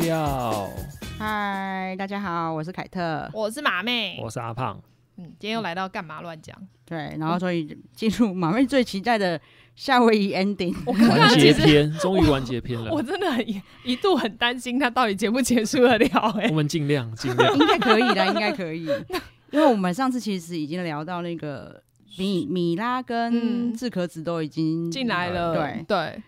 都要。嗨，大家好，我是凯特，我是马妹，我是阿胖。嗯，今天又来到干嘛乱讲？对，然后所以进入马妹最期待的夏威夷 ending 完结篇，终于完结篇了。我 真的很一度很担心他到底结不结束得了，欸。我们尽量尽量，应该可以的，应该可以。因为我们上次其实已经聊到那个米米拉跟志可子都已经进来了，对对。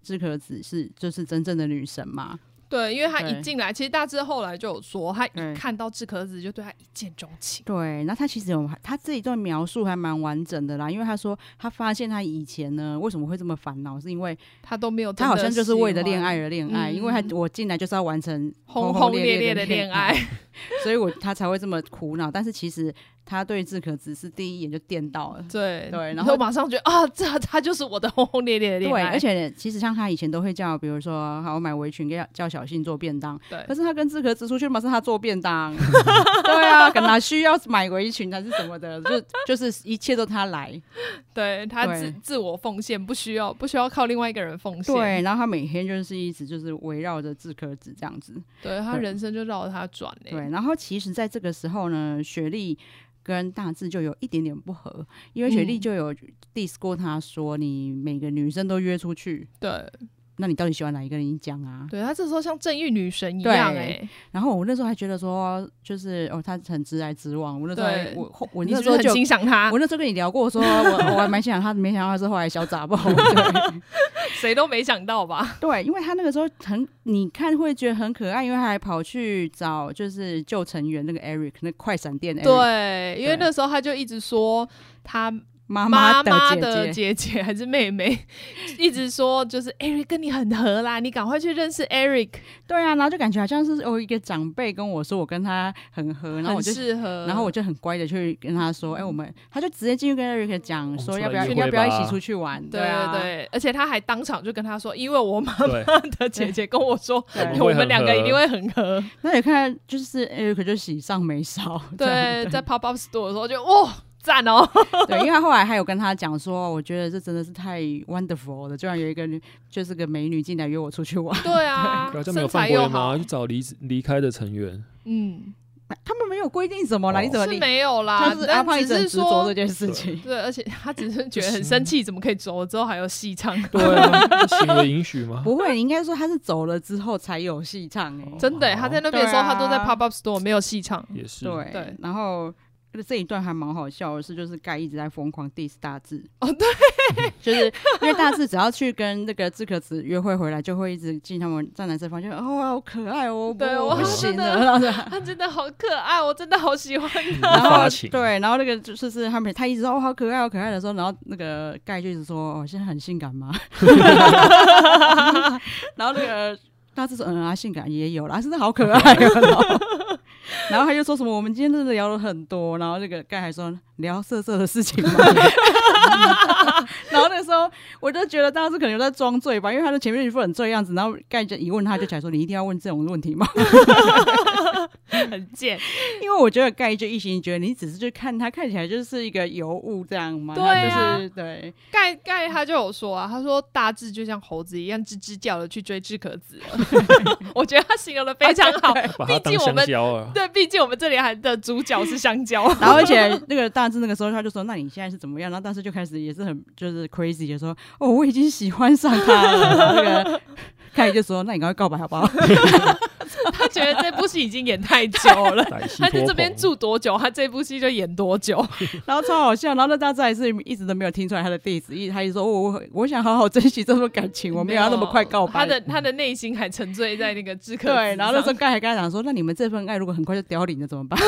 志可子是就是真正的女神嘛？对，因为他一进来，其实大致后来就有说，他一看到志可子就对他一见钟情。对，那他其实有他这一段描述还蛮完整的啦，因为他说他发现他以前呢为什么会这么烦恼，是因为他都没有，他好像就是为了恋爱而恋爱，嗯、因为他我进来就是要完成轰轰烈烈的恋爱，所以我他才会这么苦恼。但是其实。他对志可子是第一眼就电到了，对对，然后马上觉得啊，这他就是我的轰轰烈烈的恋爱。对，而且其实像他以前都会叫，比如说，好，我买围裙给叫小信做便当。对，可是他跟志可子出去嘛，是他做便当。对啊，跟他需要买围裙还是什么的，就就是一切都他来。对他自自我奉献，不需要不需要靠另外一个人奉献。对，然后他每天就是一直就是围绕着志可子这样子。对，他人生就绕着他转。对，然后其实在这个时候呢，雪莉。跟大志就有一点点不合，因为雪莉就有 diss 过他说：“你每个女生都约出去。”对。那你到底喜欢哪一个人？你讲啊！对，他这时候像正义女神一样哎、欸。然后我那时候还觉得说，就是哦，他很直来直往。我那时候我我那时候就很欣赏他。我那时候跟你聊过说，说 我我还蛮欣赏他，没想到他是后来小杂包。谁都没想到吧？对，因为他那个时候很，你看会觉得很可爱，因为他还跑去找就是旧成员那个 Eric 那快闪店。对，因为那时候他就一直说他。妈妈的姐姐还是妹妹，一直说就是 Eric 跟你很合啦，你赶快去认识 Eric。对啊，然后就感觉好像是有一个长辈跟我说我跟他很合，然后我就适合，然后我就很乖的去跟他说，哎、欸，我们他就直接进去跟 Eric 讲说要不要要不要一起出去玩？对啊，对，对，而且他还当场就跟他说，因为我妈妈的姐姐跟我说，我们两个一定会很合。那你看，就是 Eric 就喜上眉梢。对，对在 Pop Up Store 的时候就哇。赞哦，对，因为他后来还有跟他讲说，我觉得这真的是太 wonderful 了，居然有一个就是个美女进来约我出去玩。对啊，对，没有犯规吗？去找离离开的成员。嗯，他们没有规定什么啦，你怎么是没有啦？他是阿胖一直执着这件事情。对，而且他只是觉得很生气，怎么可以走了之后还有戏唱？对，行为允许吗？不会，你应该说他是走了之后才有戏唱。哎，真的，他在那边的时候，他都在 pop up store 没有戏唱。也是，对对，然后。这一段还蛮好笑的是，就是盖一直在疯狂 diss 大志哦，对，就是因为大志只要去跟那个志可子约会回来，就会一直进他们站男生房间，哦，好可爱哦，对我不行了，他真的好可爱，我真的好喜欢他。然后对，然后那个就是是他们，他一直说哦好可爱，好可爱的时候，然后那个盖就一直说哦现在很性感吗？然后那个大志说嗯啊，性感也有啦，真的好可爱哦。然后他就说什么，我们今天真的聊了很多，然后那个盖还说聊色色的事情吗。然后那时候我就觉得当时可能有在装醉吧，因为他的前面一副很醉样子，然后盖就一问他就起来说，你一定要问这种问题吗？很贱，因为我觉得盖就一心觉得你只是去看他看起来就是一个尤物这样嘛。对啊，就是对。盖盖他就有说啊，他说大志就像猴子一样吱吱叫的去追志可子，我觉得他形容的非常好。毕竟我们对，毕竟我们这里还的主角是香蕉。然后而且那个大志那个时候他就说，那你现在是怎么样？然后当时就开始也是很就是 crazy 就说，哦，我已经喜欢上他了。那个盖就说，那你赶快告白好不好？他觉得这部戏已经演太久了，他在这边住多久，他这部戏就演多久，然后超好笑。然后那大家还是一直都没有听出来他的地址，一直他一直说我我我想好好珍惜这份感情，我没有要那么快告白。他的他的内心还沉醉在那个知客。对，然后那时候盖还跟他讲说，那你们这份爱如果很快就凋零了怎么办？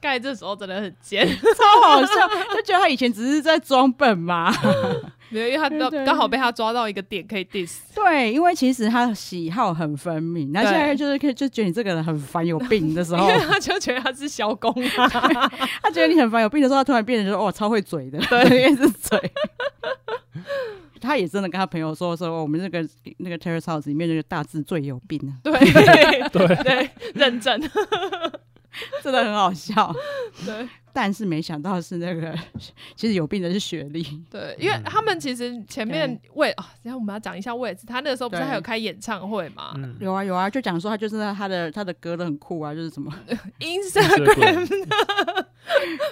盖这时候真的很贱，超好笑，就觉得他以前只是在装笨嘛。没有，因为他刚刚好被他抓到一个点可以 diss。对，因为其实他喜好很分明，那现在就是可以就觉得你这个人很烦有病的时候，因为他就觉得他是小公啊，他觉得你很烦有病的时候，他突然变成说哦超会嘴的，对，也是嘴。他也真的跟他朋友说说，我们那个那个 Terrace House 里面那个大智最有病啊，对对对，认真。真的很好笑，对。但是没想到是那个，其实有病的是雪莉。对，因为他们其实前面位啊，然后我们要讲一下位置。他那个时候不是还有开演唱会吗？有啊有啊，就讲说他就是他的他的歌都很酷啊，就是什么 Instagram。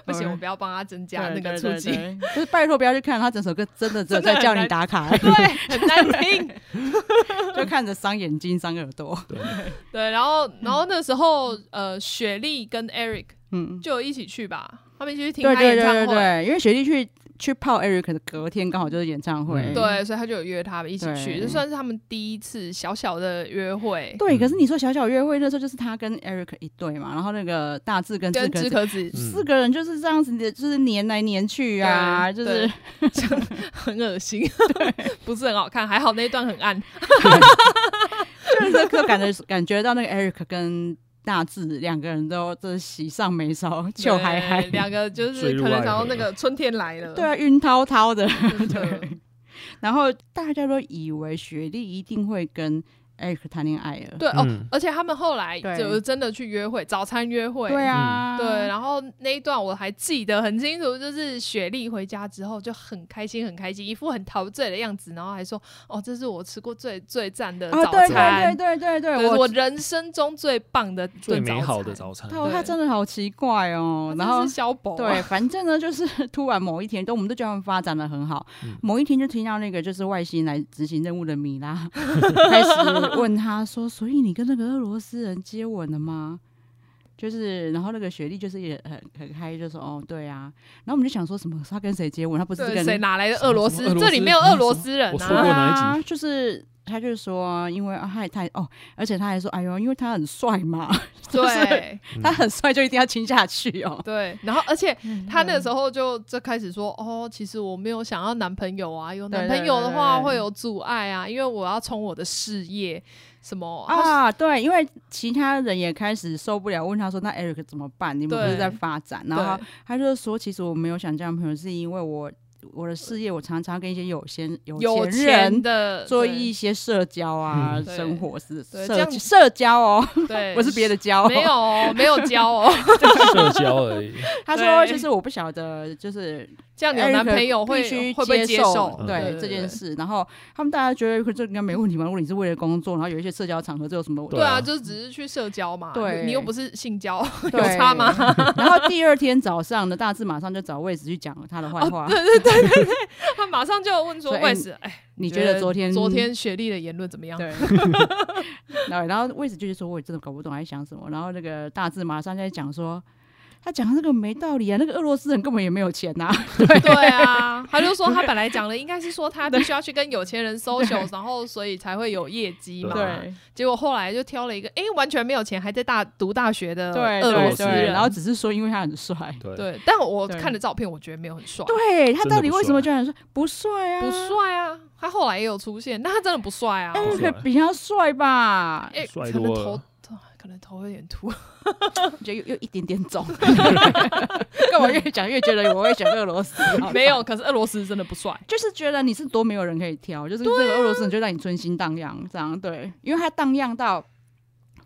不行，我不要帮他增加那个触及。就是拜托不要去看他整首歌，真的只有在叫你打卡。对，很难听。就看着伤眼睛伤耳朵。对对，然后然后那时候呃，雪莉跟 Eric。嗯，就一起去吧，他们一起去听他演唱会。对对对对，因为雪莉去去泡 Eric 的隔天刚好就是演唱会，嗯、对，所以他就有约他们一起去，这算是他们第一次小小的约会。对，可是你说小小约会那时候就是他跟 Eric 一对嘛，然后那个大志跟志可子四个人就是这样子，就是黏来黏去啊，就是 很恶心，对，不是很好看。还好那一段很暗，就是可感觉感觉到那个 Eric 跟。大致两个人都这喜上眉梢，就还还两个就是可能想到那个春天来了，对啊，晕滔滔的，对。然后大家都以为雪莉一定会跟。艾克谈恋爱了，对哦，而且他们后来就真的去约会，早餐约会，对啊，对。然后那一段我还记得很清楚，就是雪莉回家之后就很开心，很开心，一副很陶醉的样子，然后还说：“哦，这是我吃过最最赞的早餐，对对对对对，我人生中最棒的最美好的早餐。”他真的好奇怪哦，然后小宝，对，反正呢，就是突然某一天，都我们都觉得他们发展的很好，某一天就听到那个就是外星来执行任务的米拉 开始 问他说。所以你跟那个俄罗斯人接吻了吗？就是，然后那个雪莉就是也很很开，就说哦，对啊。然后我们就想说什么？他跟谁接吻？他不是跟谁？哪来的俄罗斯？这里没有俄罗斯人啊！我说过哪一集？就是。他就说，因为他也太哦，而且他还说，哎呦，因为他很帅嘛，对，他很帅就一定要亲下去哦。对，然后而且他那个时候就就开始说，哦，其实我没有想要男朋友啊，有男朋友的话会有阻碍啊，因为我要冲我的事业什么啊，对，因为其他人也开始受不了，问他说，那 Eric 怎么办？你们不是在发展？然后他就说，其实我没有想交男朋友，是因为我。我的事业，我常常跟一些有钱有钱人的做一些社交啊，生活是社社交哦，对，不是别的交，没有没有交哦，就是社交而已。他说，就是我不晓得，就是这样，有男朋友会会不会接受对这件事。然后他们大家觉得这应该没问题嘛？如果你是为了工作，然后有一些社交场合，这有什么？对啊，就只是去社交嘛。对，你又不是性交，有差吗？然后第二天早上呢，大志马上就找魏子去讲他的坏话。对对对。对对对，他马上就问说：“魏子，哎，你觉得昨天昨天雪莉的言论怎么样？”对，然后魏子就是说：“我也真的搞不懂他在想什么。”然后那个大志马上在讲说。他讲这个没道理啊！那个俄罗斯人根本也没有钱呐。对对啊，他就说他本来讲的应该是说他必须要去跟有钱人 social，然后所以才会有业绩嘛。对。结果后来就挑了一个，哎，完全没有钱，还在大读大学的俄罗斯人，然后只是说因为他很帅。对。但我看的照片，我觉得没有很帅。对，他到底为什么觉得很帅？不帅啊，不帅啊。他后来也有出现，但他真的不帅啊。可比他帅吧？哎，帅多了。可能头有点秃，觉得又又一点点肿。跟我越讲越觉得我会选俄罗斯，没有，可是俄罗斯真的不帅，就是觉得你是多没有人可以挑，就是这个俄罗斯人就让你春心荡漾，这样对，因为他荡漾到，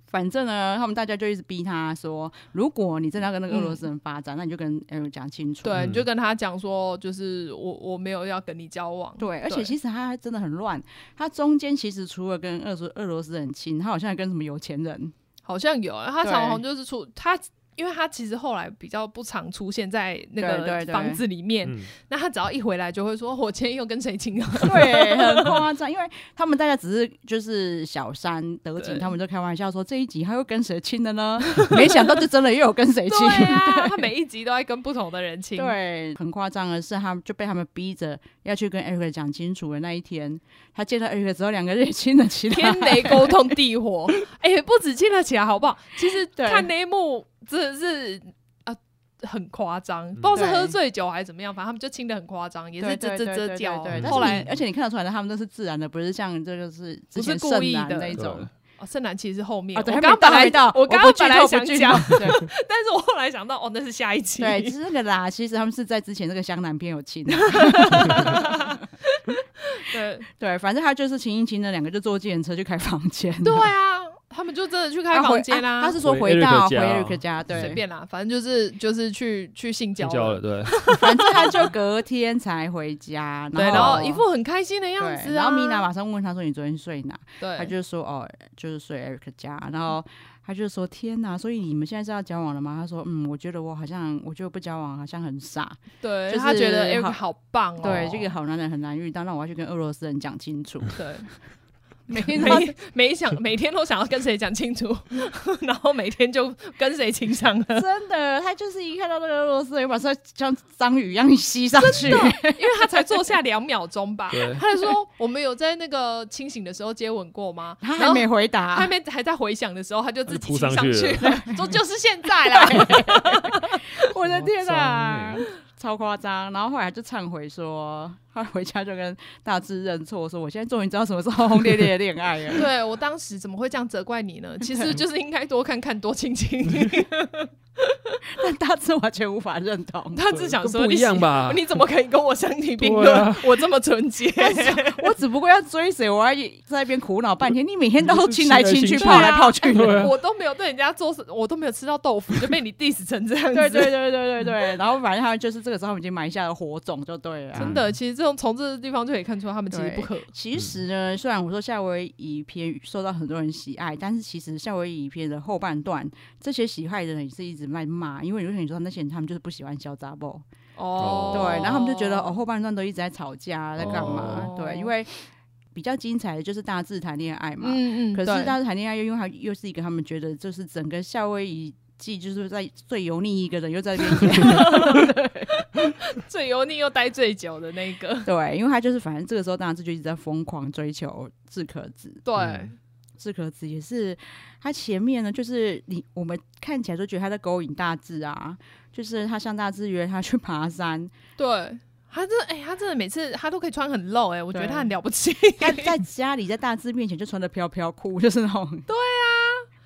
反正呢，他们大家就一直逼他说，如果你真的要跟那个俄罗斯人发展，嗯、那你就跟 Eric 讲清楚，对，你就跟他讲说，就是我我没有要跟你交往，对，而且其实他真的很乱，他中间其实除了跟俄罗俄罗斯人亲，他好像还跟什么有钱人。好像有，他常常就是出他，因为他其实后来比较不常出现在那个房子里面。那他只要一回来，就会说：“我今天又跟谁亲了？”对，很夸张。因为他们大家只是就是小三德景，他们就开玩笑说：“这一集他又跟谁亲了呢？” 没想到就真的又有跟谁亲。对啊，他每一集都在跟不同的人亲。对，很夸张的是，他们就被他们逼着要去跟 Eric 讲清楚的那一天，他见到 Eric 之后，两个人也亲了起来。天雷沟通地火，哎、欸，不止亲了起来，好不好？其实看那一幕真的是啊，很夸张，不知道是喝醉酒还是怎么样，反正他们就亲的很夸张，也是啧啧啧叫。后来，而且你看得出来的，他们都是自然的，不是像这就是不是故意的那种。哦，圣兰其实是后面，我刚刚本来我刚刚本来想讲，但是我后来想到，哦，那是下一期。对，其实那个啦，其实他们是在之前那个湘南片有亲。对 对，反正他就是亲一亲的两个就坐计程车去开房间。对啊。他们就真的去开房间啦。他是说回到回 Eric 家，对，随便啦，反正就是就是去去性交了，对。反正他就隔天才回家，对，然后一副很开心的样子。然后米娜马上问他说：“你昨天睡哪？”对，他就说：“哦，就是睡 Eric 家。”然后他就说：“天哪！所以你们现在是要交往了吗？”他说：“嗯，我觉得我好像，我觉得不交往好像很傻。”对，就是他觉得 Eric 好棒哦，对，这个好男人很难遇到，那我要去跟俄罗斯人讲清楚。对。每天每 每想每天都想要跟谁讲清楚，然后每天就跟谁亲上了。真的，他就是一看到那个俄罗斯人，马上像章鱼一样吸上去，因为他才坐下两秒钟吧。他就说：“我们有在那个清醒的时候接吻过吗？”他还没回答，还没还在回想的时候，他就自己亲上去了，说：“就是现在啦！”我的天哪！超夸张，然后后来就忏悔说，他回家就跟大志认错，说我现在终于知道什么是轰轰烈烈的恋爱了。对，我当时怎么会这样责怪你呢？其实就是应该多看看，多亲亲。但大志完全无法认同，大志想说不一样吧？你怎么可以跟我相提并论？我这么纯洁，我只不过要追谁，我要在那边苦恼半天。你每天都亲来亲去，跑来跑去，我都没有对人家做，我都没有吃到豆腐，就被你 diss 成这样子。对对对对对对。然后反正他们就是这个时候已经埋下了火种，就对了。真的，其实这种从这个地方就可以看出他们其实不可。其实呢，虽然我说夏威夷片受到很多人喜爱，但是其实夏威夷片的后半段，这些喜爱的人也是一直在骂，因为。有些人说那些人他们就是不喜欢小杂宝哦，对，然后他们就觉得哦后半段都一直在吵架，在干嘛？哦、对，因为比较精彩的就是大致谈恋爱嘛，嗯嗯，可是大致谈恋爱又因为他又是一个他们觉得就是整个夏威夷记就是在最油腻一个人又在那边 最油腻又待最久的那个，对，因为他就是反正这个时候大致就一直在疯狂追求志可子，对。嗯志可子也是，他前面呢，就是你我们看起来都觉得他在勾引大志啊，就是他向大志约他去爬山，对，他真的哎、欸，他真的每次他都可以穿很露哎、欸，我觉得他很了不起。他在家里在大志面前就穿的飘飘裤，就是那种，对啊，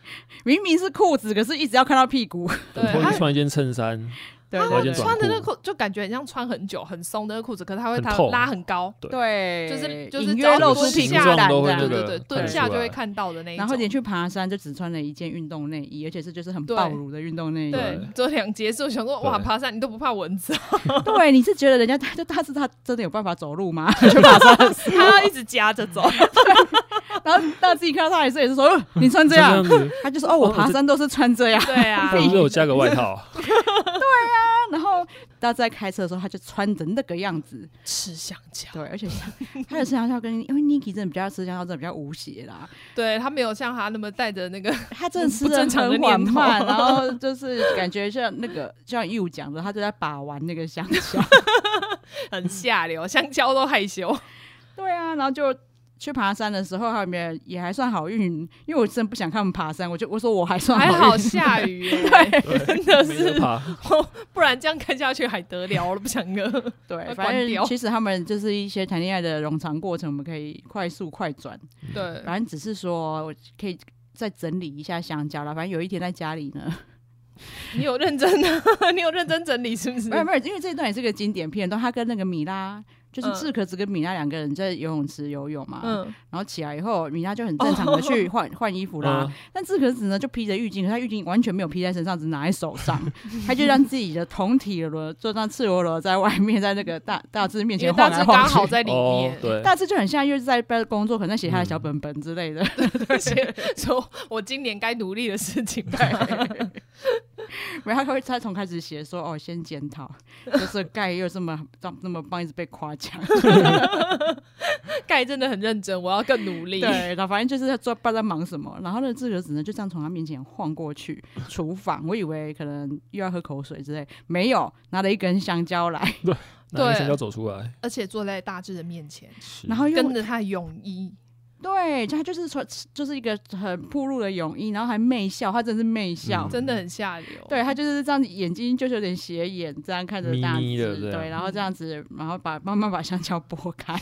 明明是裤子，可是一直要看到屁股，对，他穿一件衬衫。他会穿的那个裤就感觉很像穿很久很松的那个裤子，可是他会他拉很高，对，就是就是隐约露出屁股蛋，对对对，蹲下就会看到的那一种。然后连去爬山就只穿了一件运动内衣，而且是就是很暴露的运动内衣。对，这两结束想说哇，爬山你都不怕蚊子？对，你是觉得人家就他是他真的有办法走路吗？去爬山，他要一直夹着走。然后大家自己看到他也是也是说，你穿这样，他就说哦，我爬山都是穿这样。对啊，我加个外套。对啊。然后大家在开车的时候，他就穿着那个样子吃香蕉。对，而且他的吃香蕉跟因为 Niki 真的比较吃香蕉，真的比较无邪啦。对，他没有像他那么带着那个，他真的吃的很缓慢，然后就是感觉像那个像义务讲的，他就在把玩那个香蕉，很下流，香蕉都害羞。对啊，然后就。去爬山的时候，后面也还算好运，因为我真的不想看他们爬山，我就我说我还算好还好 下雨，对，真的是，不然这样看下去还得了了，不想了。对，反正其实他们就是一些谈恋爱的冗长过程，我们可以快速快转。对，反正只是说我可以再整理一下香蕉了。反正有一天在家里呢，你有认真的，你有认真整理是不是？没有没有，因为这一段也是个经典片段，他跟那个米拉。就是志可子跟米娜两个人在游泳池游泳嘛，嗯、然后起来以后，米娜就很正常的去换 换、哦、衣服啦。嗯、但志可子呢，就披着浴巾，可他浴巾完全没有披在身上，只拿在手上，他就让自己的同体轮，就这样赤裸裸在外面，在那个大大志面前晃来晃去。刚好在里面，哦、对，大志就很像又是在工作，可能写他的小本本之类的，而且说我今年该努力的事情。没有，他会他从开始写说哦，先检讨，就是盖又这么这这么棒，一直被夸奖。盖真的很认真，我要更努力。对，然后反正就是在做，不知道在忙什么。然后那个志可子呢，就这样从他面前晃过去厨房，我以为可能又要喝口水之类，没有，拿了一根香蕉来，对，拿了香蕉走出来，而且坐在大志的面前，然后又跟着他的泳衣。对，他就是穿，就是一个很暴露的泳衣，然后还媚笑，他真的是媚笑，嗯、真的很下流。对，他就是这样子，眼睛就是有点斜眼，这样看着大志，咪咪的对，然后这样子，然后把慢慢把香蕉剥开，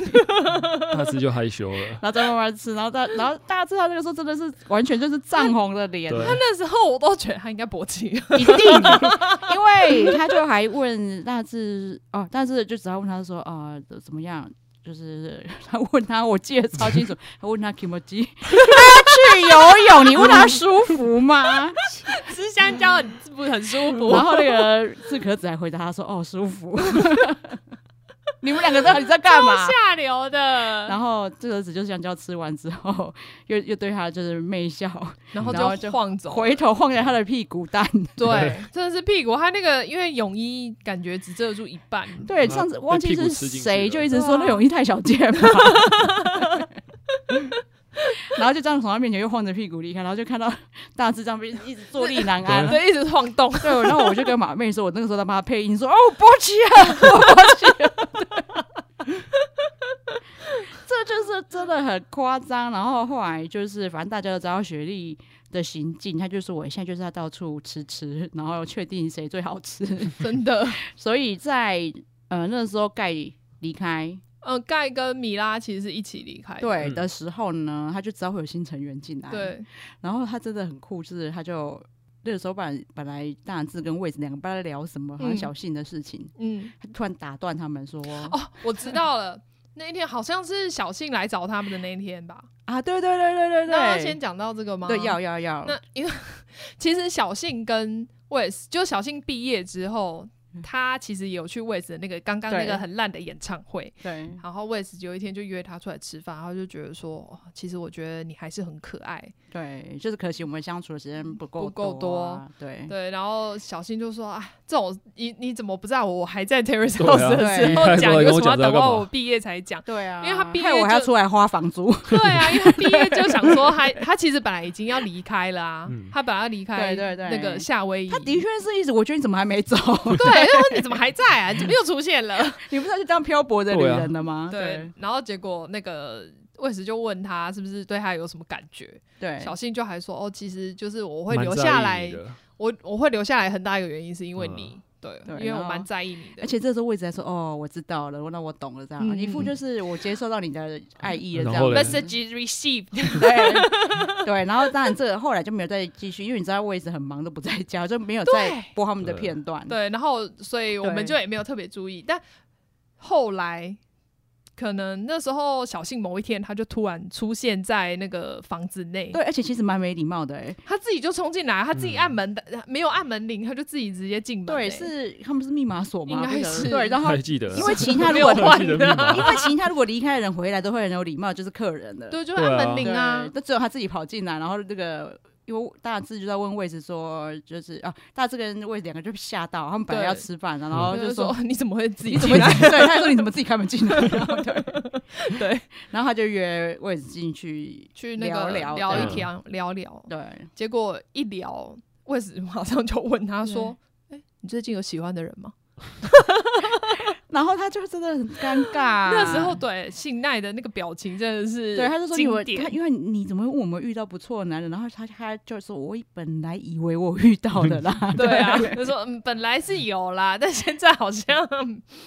大志就害羞了，然后再慢慢吃，然后大，然后大志他那个时候真的是完全就是涨红了脸，他那时候我都觉得他应该勃起，一定，因为他就还问大志哦，大志就只要问他说啊、呃、怎么样。就是 他问他，我记得超清楚，他问他 Kimoji，他去游泳，你问他舒服吗？吃香蕉很不很舒服？然后那个志可子还回答他说，哦，舒服。你们两个到底在干嘛？下流的。然后这个子就香蕉吃完之后，又又对他就是媚笑，然后就晃走，回头晃下他的屁股蛋。对，真的是屁股。他那个因为泳衣感觉只遮住一半。对，上次忘记是谁就一直说那泳衣太小件嘛。然后就这样从他面前又晃着屁股离开，然后就看到大智这样一直坐立难安，对，一直晃动。对，然后我就跟马妹说，我那个时候在帮他配音，说：“哦，波奇啊，波奇啊。” 这就是真的很夸张。然后后来就是，反正大家都知道雪莉的行径，他就说我现在就是要到处吃吃，然后确定谁最好吃，真的。所以在呃那时候盖离开。嗯，盖跟米拉其实是一起离开。对的时候呢，他就知道会有新成员进来。对，然后他真的很酷，就是他就那个时候本本来大志跟魏子两个不知道在聊什么，好像小信的事情。嗯，他突然打断他们说：“哦，我知道了，那一天好像是小信来找他们的那一天吧？”啊，对对对对对对。那要先讲到这个吗？对，要要要。那因为 其实小信跟魏子，就小信毕业之后。他其实也有去 West 的那个刚刚那个很烂的演唱会，对。然后 West 有一天就约他出来吃饭，然后就觉得说，其实我觉得你还是很可爱，对，就是可惜我们相处的时间不够不够多，对。对。然后小新就说，啊，这种你你怎么不在我我还在 Terrace House 的时候讲，为什么要等到我毕业才讲？对啊，因为他毕业我还要出来花房租，对啊，因为他毕业就想说，他他其实本来已经要离开了啊，他本来要离开，对对对，那个夏威夷，他的确是一直，我觉得你怎么还没走？对。然后你怎么还在啊？怎么又出现了？你不是就这样漂泊的女人了吗？对，啊、对。然后结果那个卫士就问他是不是对他有什么感觉？对，小信就还说哦，其实就是我会留下来，我我会留下来很大一个原因是因为你。嗯对，因为我蛮在意你的，而且这时候位置还说：“哦，我知道了，那我懂了。”这样一副就是我接受到你的爱意了，这样。Message received。对对，然后当然这个后来就没有再继续，因为你知道位置很忙，都不在家，就没有再播他们的片段。对，然后所以我们就也没有特别注意，但后来。可能那时候小信某一天他就突然出现在那个房子内，对，而且其实蛮没礼貌的哎、欸，他自己就冲进来，他自己按门的，嗯、没有按门铃，他就自己直接进门、欸。对，是他们是密码锁吗？应该是？对，然后还记得，因为其他如果换，因为其他如果离开的人回来都会很有礼貌，就是客人的，对，就按门铃啊，那只有他自己跑进来，然后那个。因为大志就在问位置说，就是啊，大志跟位置两个就吓到，他们本来要吃饭，然后就说你怎么会自己进来？对，他说你怎么自己开门进来？对 对，然后他就约位置进去去那个聊聊一天聊聊，对，结果一聊，位置马上就问他说：“哎，你最近有喜欢的人吗？” 然后他就真的很尴尬、啊，那时候对信奈的那个表情真的是，对，他就说你们，他因为你怎么会问我们遇到不错的男人？然后他他就说，我本来以为我遇到的啦，对啊，他说嗯，本来是有啦，但现在好像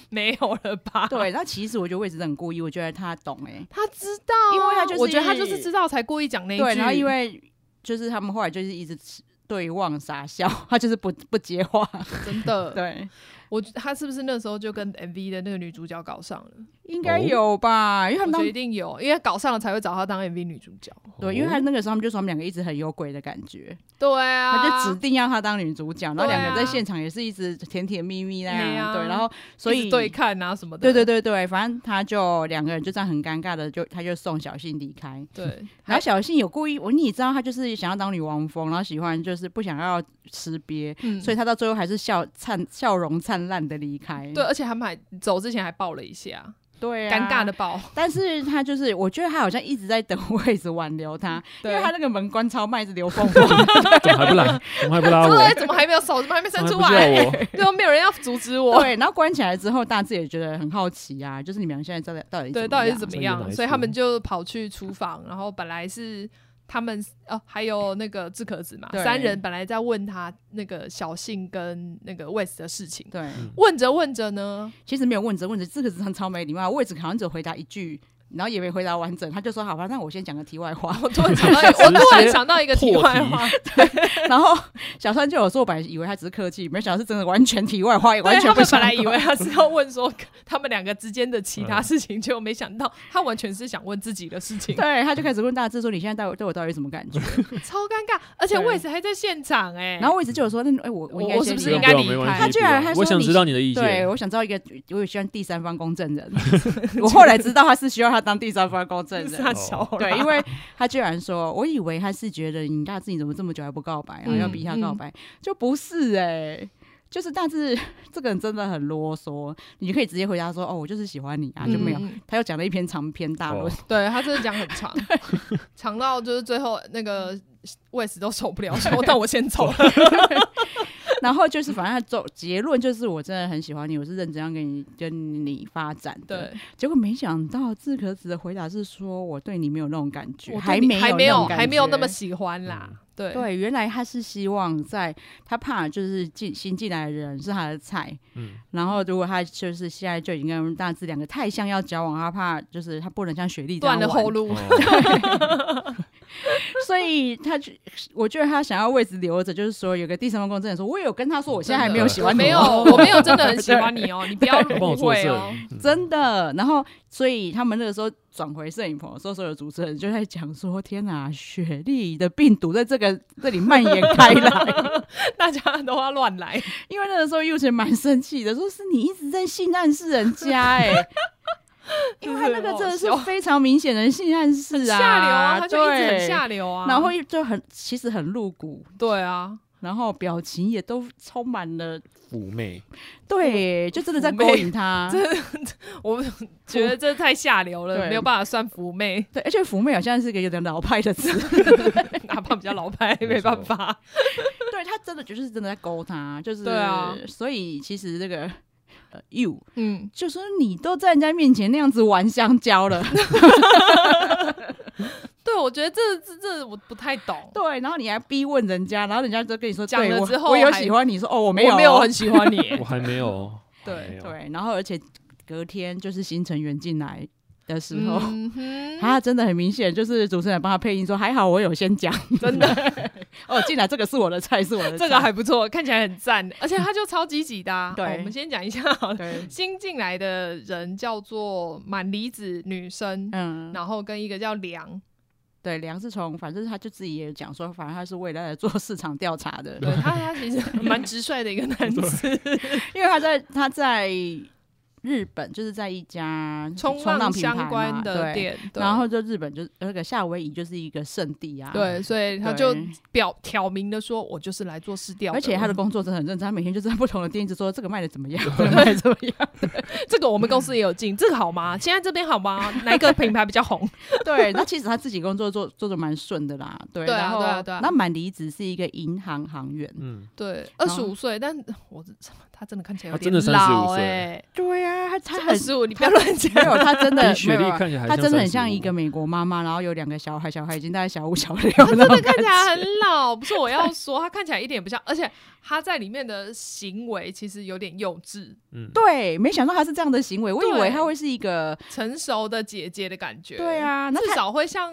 没有了吧？对，那其实我觉得位置很故意，我觉得他懂哎、欸，他知道，因为他就是，我觉得他就是知道才故意讲那一句，对，然后因为就是他们后来就是一直对望傻笑，他就是不不接话，真的，对。我他是不是那时候就跟 MV 的那个女主角搞上了？应该有吧，因为他们一定有，因为搞上了才会找她当 MV 女主角。对，因为他那个时候他们就说他们两个一直很有鬼的感觉。对啊，他就指定要她当女主角，然后两个人在现场也是一直甜甜蜜蜜那样。对，然后所以对看啊什么的。对对对对，反正他就两个人就这样很尴尬的，就他就送小信离开。对，然后小信有故意，我你知道他就是想要当女王风，然后喜欢就是不想要吃瘪，所以他到最后还是笑灿笑容灿烂的离开。对，而且他们还走之前还抱了一下，对、啊，尴尬的抱。但是他就是，我觉得他好像一直在等位置挽留他，因为他那个门关超慢，一直流风。怎么还不来？怎么还不拉我？怎么还没有手？怎么还没伸出来？对，没有人要阻止我。对，然后关起来之后，大志也觉得很好奇啊，就是你们俩现在到底到底对到底是怎么样？所以他们就跑去厨房，然后本来是。他们哦，还有那个志可子嘛，三人本来在问他那个小信跟那个 West 的事情，对，问着问着呢，其实没有问着问着，志可子很超没礼貌，魏子好像只回答一句然后也没回答完整，他就说好吧，那我先讲个题外话。我突然想到，我突然想到一个题外话，对。然后小川就有说，我本来以为他只是客气，没想到是真的完全题外话，完全不。本来以为他是要问说 他们两个之间的其他事情，结果没想到他完全是想问自己的事情。对，他就开始问大志说：“你现在对我对我到底什么感觉？”超尴尬，而且魏子还在现场哎。然后魏子就有说：“那哎，我我应该是不是应该离开？”他居然还说：“我想知道你的意见。”对，我想知道一个，我也希望第三方公证人。我后来知道他是需要他当第三方公证人。对，因为他居然说：“我以为他是觉得你大志你怎么这么久还不告白，然后要逼他告白，就不是哎。”就是，但是这个人真的很啰嗦，你可以直接回答说：“哦，我就是喜欢你啊。”就没有，他又讲了一篇长篇大论，对他真的讲很长，长到就是最后那个卫士都受不了，说：“那我先走了。”然后就是，反正他走结论就是，我真的很喜欢你，我是认真要跟你跟你发展的。对，结果没想到志可子的回答是说：“我对你没有那种感觉，还没还没有还没有那么喜欢啦。”对。对，原来他是希望在他怕就是进新进来的人是他的菜，嗯，然后如果他就是现在就已经跟大志两个太像要交往，他怕就是他不能像雪莉断了后路，所以他就我觉得他想要位置留着，就是说有个第三方公证人说，我有跟他说我现在还没有喜欢你，没有，我没有真的很喜欢你哦，你不要 误会哦，真的，然后所以他们那个时候。转回摄影棚，所有的主持人就在讲说：“天哪，雪莉的病毒在这个这里蔓延开来，大家都要乱来。”因为那个时候，又是蛮生气的，说是你一直在性暗示人家，哎，因为他那个真的是非常明显的性暗示啊，下流啊，他就一直很下流啊，然后就很其实很露骨，对啊。然后表情也都充满了妩媚，对，就真的在勾引他。这我觉得这太下流了，没有办法算妩媚。对，而且妩媚好像是个有点老派的词，哪怕比较老派，没办法。对，他真的就是真的在勾他，就是对啊。所以其实这个呃，you，嗯，就说你都在人家面前那样子玩香蕉了。对，我觉得这这这我不太懂。对，然后你还逼问人家，然后人家就跟你说讲了之后，我有喜欢你说哦，我没有，我没有很喜欢你，我还没有。对对，然后而且隔天就是新成员进来的时候，他真的很明显，就是主持人帮他配音说还好我有先讲，真的哦，进来这个是我的菜，是我的菜，这个还不错，看起来很赞，而且他就超积极的。对，我们先讲一下，新进来的人叫做满离子女生，嗯，然后跟一个叫梁。对，梁是从，反正他就自己也讲说，反正他是为了来做市场调查的。对他，他其实蛮直率的一个男 子，因为他在他在。日本就是在一家冲浪相关的店，然后就日本就那个夏威夷就是一个圣地啊，对，所以他就表挑明的说，我就是来做试调，而且他的工作真的很认真，他每天就在不同的店子说这个卖的怎么样，这个卖的怎么样，这个我们公司也有进，这个好吗？现在这边好吗？哪一个品牌比较红？对，那其实他自己工作做做的蛮顺的啦，对，然后那满离子是一个银行行员，嗯，对，二十五岁，但我他真的看起来有点老哎，对呀。他他很十五，你不要乱讲。没有，他真的 雪莉看起来，他真的很像一个美国妈妈，然后有两个小孩，小孩已经大概小五、小六。他真的看起来很老，不是我要说，他看起来一点也不像，而且他在里面的行为其实有点幼稚。嗯，对，没想到他是这样的行为，我以为他会是一个成熟的姐姐的感觉。对啊，那至少会像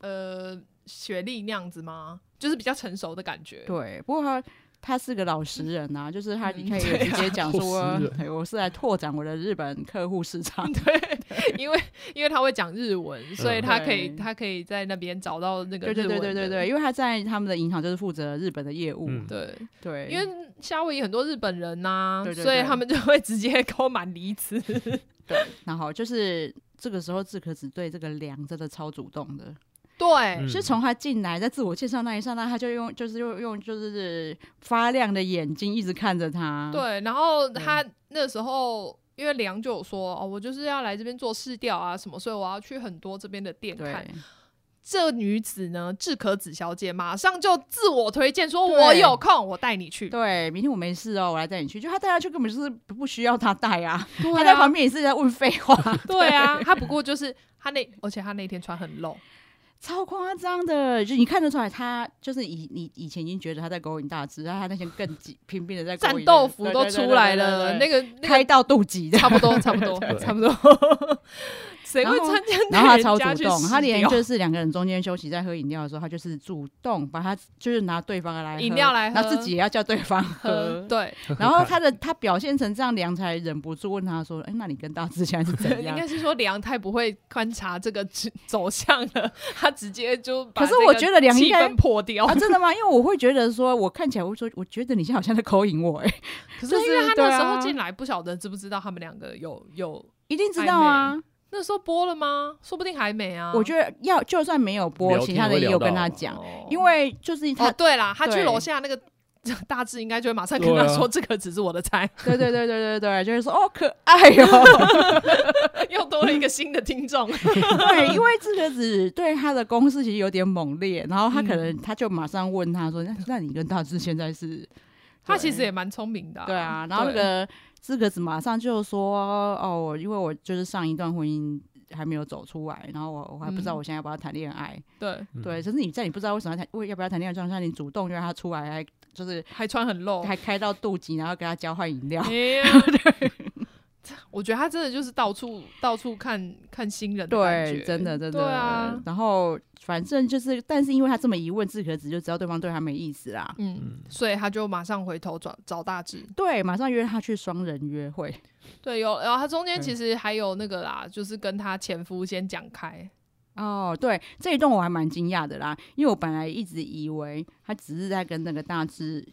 呃雪莉那样子吗？就是比较成熟的感觉。对，不过他。他是个老实人呐、啊，就是他可以直接讲说，我是来拓展我的日本客户市场。对，因为因为他会讲日文，所以他可以他可以在那边找到那个日文。对对对对对，因为他在他们的银行就是负责日本的业务。对对，因为夏威夷很多日本人呐，所以他们就会直接勾满离子。对，然后就是这个时候志可子对这个梁真的超主动的。对，是从他进来在自我介绍那一刹那，他就用就是用用就是发亮的眼睛一直看着他。对，然后他那时候因为梁就有说哦，我就是要来这边做试调啊什么，所以我要去很多这边的店看。这女子呢，志可子小姐马上就自我推荐说：“我有空，我带你去。”对，明天我没事哦，我来带你去。就她带她去根本就是不需要她带啊，他在旁边也是在问废话。对啊，她不过就是她那，而且她那天穿很露。超夸张的，就你看得出来，他就是以你以前已经觉得他在勾引大只，然后他那天更拼命的在战斗服都出来了，那个开到肚脐，差不多，差不多，差不多，谁会参加？然后他超主动，他连就是两个人中间休息在喝饮料的时候，他就是主动把他就是拿对方的来饮料来喝，然后自己也要叫对方喝。对，然后他的他表现成这样，梁才忍不住问他说：“哎，那你跟大志现在是怎 样？”应该是说梁太不会观察这个走向了，他直接就把可是我觉得梁应该破掉啊，真的吗？因为我会觉得说，我看起来我说，我觉得你现在好像在勾引我哎。可 是因为他那时候进来，不晓得知不知道他们两个有有一定知道啊。那时候播了吗？说不定还没啊。我觉得要就算没有播，其他的也有跟他讲，因为就是他。对啦，他去楼下那个大志应该就会马上跟他说：“这个只是我的菜。”对对对对对对，就是说哦，可爱哟，又多了一个新的听众。对，因为这个子对他的攻势其实有点猛烈，然后他可能他就马上问他说：“那那你跟大志现在是？”他其实也蛮聪明的。对啊，然后那个。志可子马上就说：“哦，因为我就是上一段婚姻还没有走出来，然后我我还不知道我现在要不要谈恋爱。嗯”对对，就是你在你不知道为什么谈，为要不要谈恋爱状态下，你主动就让他出来，还就是还穿很露，还开到肚脐，然后跟他交换饮料。哎、对。我觉得他真的就是到处到处看看新人的感觉，对，真的真的。对啊，然后反正就是，但是因为他这么一问，志可子就知道对方对他没意思啦。嗯，所以他就马上回头找找大志，对，马上约他去双人约会。对，有，然后他中间其实还有那个啦，就是跟他前夫先讲开。哦，对，这一段我还蛮惊讶的啦，因为我本来一直以为他只是在跟那个大志。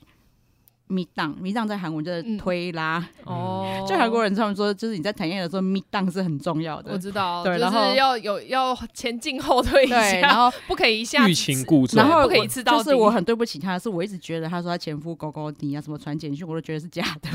密档，密档在韩文就是推拉哦。就韩国人他们说，就是你在谈恋爱的时候，密档是很重要的。我知道，对，然后要有要前进后退一下，然后不可以一下欲擒故纵，然后不可以一次到底。就是我很对不起他，是我一直觉得他说他前夫狗狗你啊，什么传简讯，我都觉得是假的。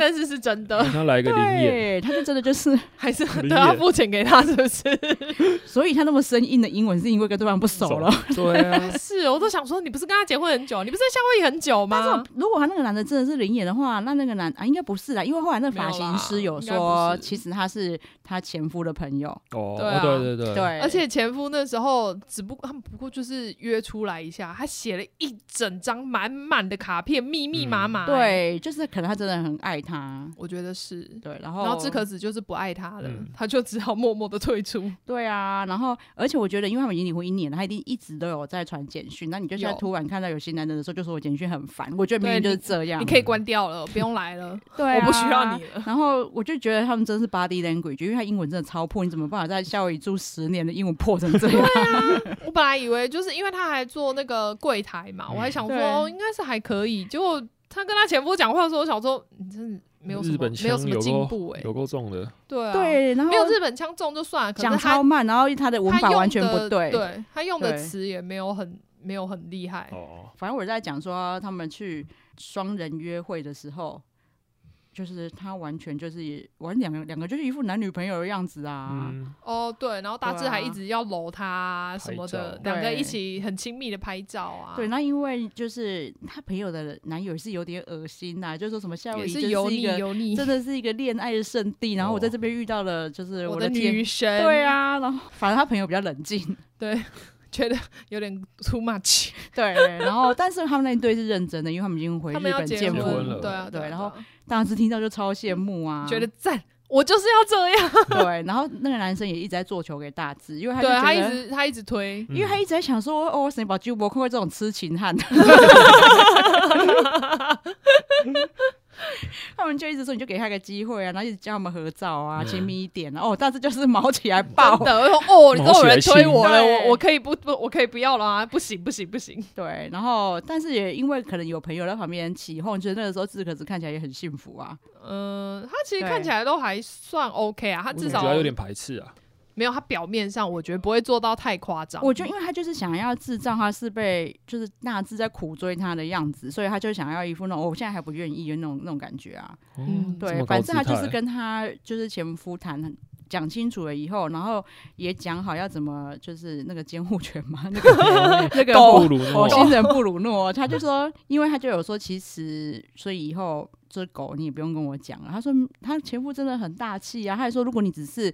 但是是真的，他来个灵验，他就真的就是 还是都要付钱给他，是不是？所以他那么生硬的英文，是因为跟对方不熟了。对啊，是，我都想说，你不是跟他结婚很久，你不是在夏威夷很久吗？如果他那个男的真的是灵验的话，那那个男啊，应该不是啦，因为后来那个发型师有说，其实他是他前夫的朋友。哦，对对对对，而且前夫那时候只不过他们不过就是约出来一下，他写了一整张满满的卡片，密密麻麻。对，就是可能他真的很爱他，我觉得是对。然后，然后志可子就是不爱他了，他就只好默默的退出。对啊，然后而且我觉得，因为他们已经离婚一年了，他一定一直都有在传简讯。那你就现在突然看到有新男人的时候，就说我简讯很烦。我觉得明明就是这样。你可以关掉了，不用来了。对，我不需要你了。然后我就觉得他们真是 body language，因为他英文真的超破，你怎么办法在夏威夷住十年的英文破成这样？对啊，我本来以为就是因为他还做那个柜台嘛，我还想说应该是还可以。结果他跟他前夫讲话的时候，我想说你真的没有什么没有什么进步哎，有够重的。对啊，对，然后没有日本腔重就算了，讲超慢，然后他的文法完全不对，对他用的词也没有很没有很厉害。哦，反正我在讲说他们去双人约会的时候。就是他完全就是玩两个两个就是一副男女朋友的样子啊！嗯、哦，对，然后大志还一直要搂他什么的，两个一起很亲密的拍照啊。对，那因为就是他朋友的男友是有点恶心呐、啊，就是说什么夏威夷是油腻油腻，真的是一个恋爱的圣地。然后我在这边遇到了就是我的，我的女神，对啊，然后反正他朋友比较冷静，对，觉得有点 too much，对。然后但是他们那一对是认真的，因为他们已经回日本见婚了，对啊，对，然后。当时听到就超羡慕啊，觉得赞，我就是要这样。对，然后那个男生也一直在做球给大志，因为他对他一直他一直推，因为他一直在想说，哦，谁把巨波看过这种痴情汉？他们就一直说，你就给他个机会啊，然后一直叫他们合照啊，亲密一点啊。哦，但是就是毛起来爆的，哦，你都有人推我了，我我可以不不，我可以不要了啊，不行不行不行。对，然后但是也因为可能有朋友在旁边起哄，觉得那个时候志可子看起来也很幸福啊。嗯，他其实看起来都还算 OK 啊，他至少有点排斥啊。没有，他表面上我觉得不会做到太夸张。我觉得，因为他就是想要制造他是被就是大志在苦追他的样子，所以他就想要一副那种、哦、我现在还不愿意的那种那种感觉啊。嗯，对，反正他就是跟他就是前夫谈讲清楚了以后，然后也讲好要怎么就是那个监护权嘛，那个那个 火星 人布鲁诺，他就说，因为他就有说，其实所以以后这狗你也不用跟我讲了。他说他前夫真的很大气啊，他还说如果你只是。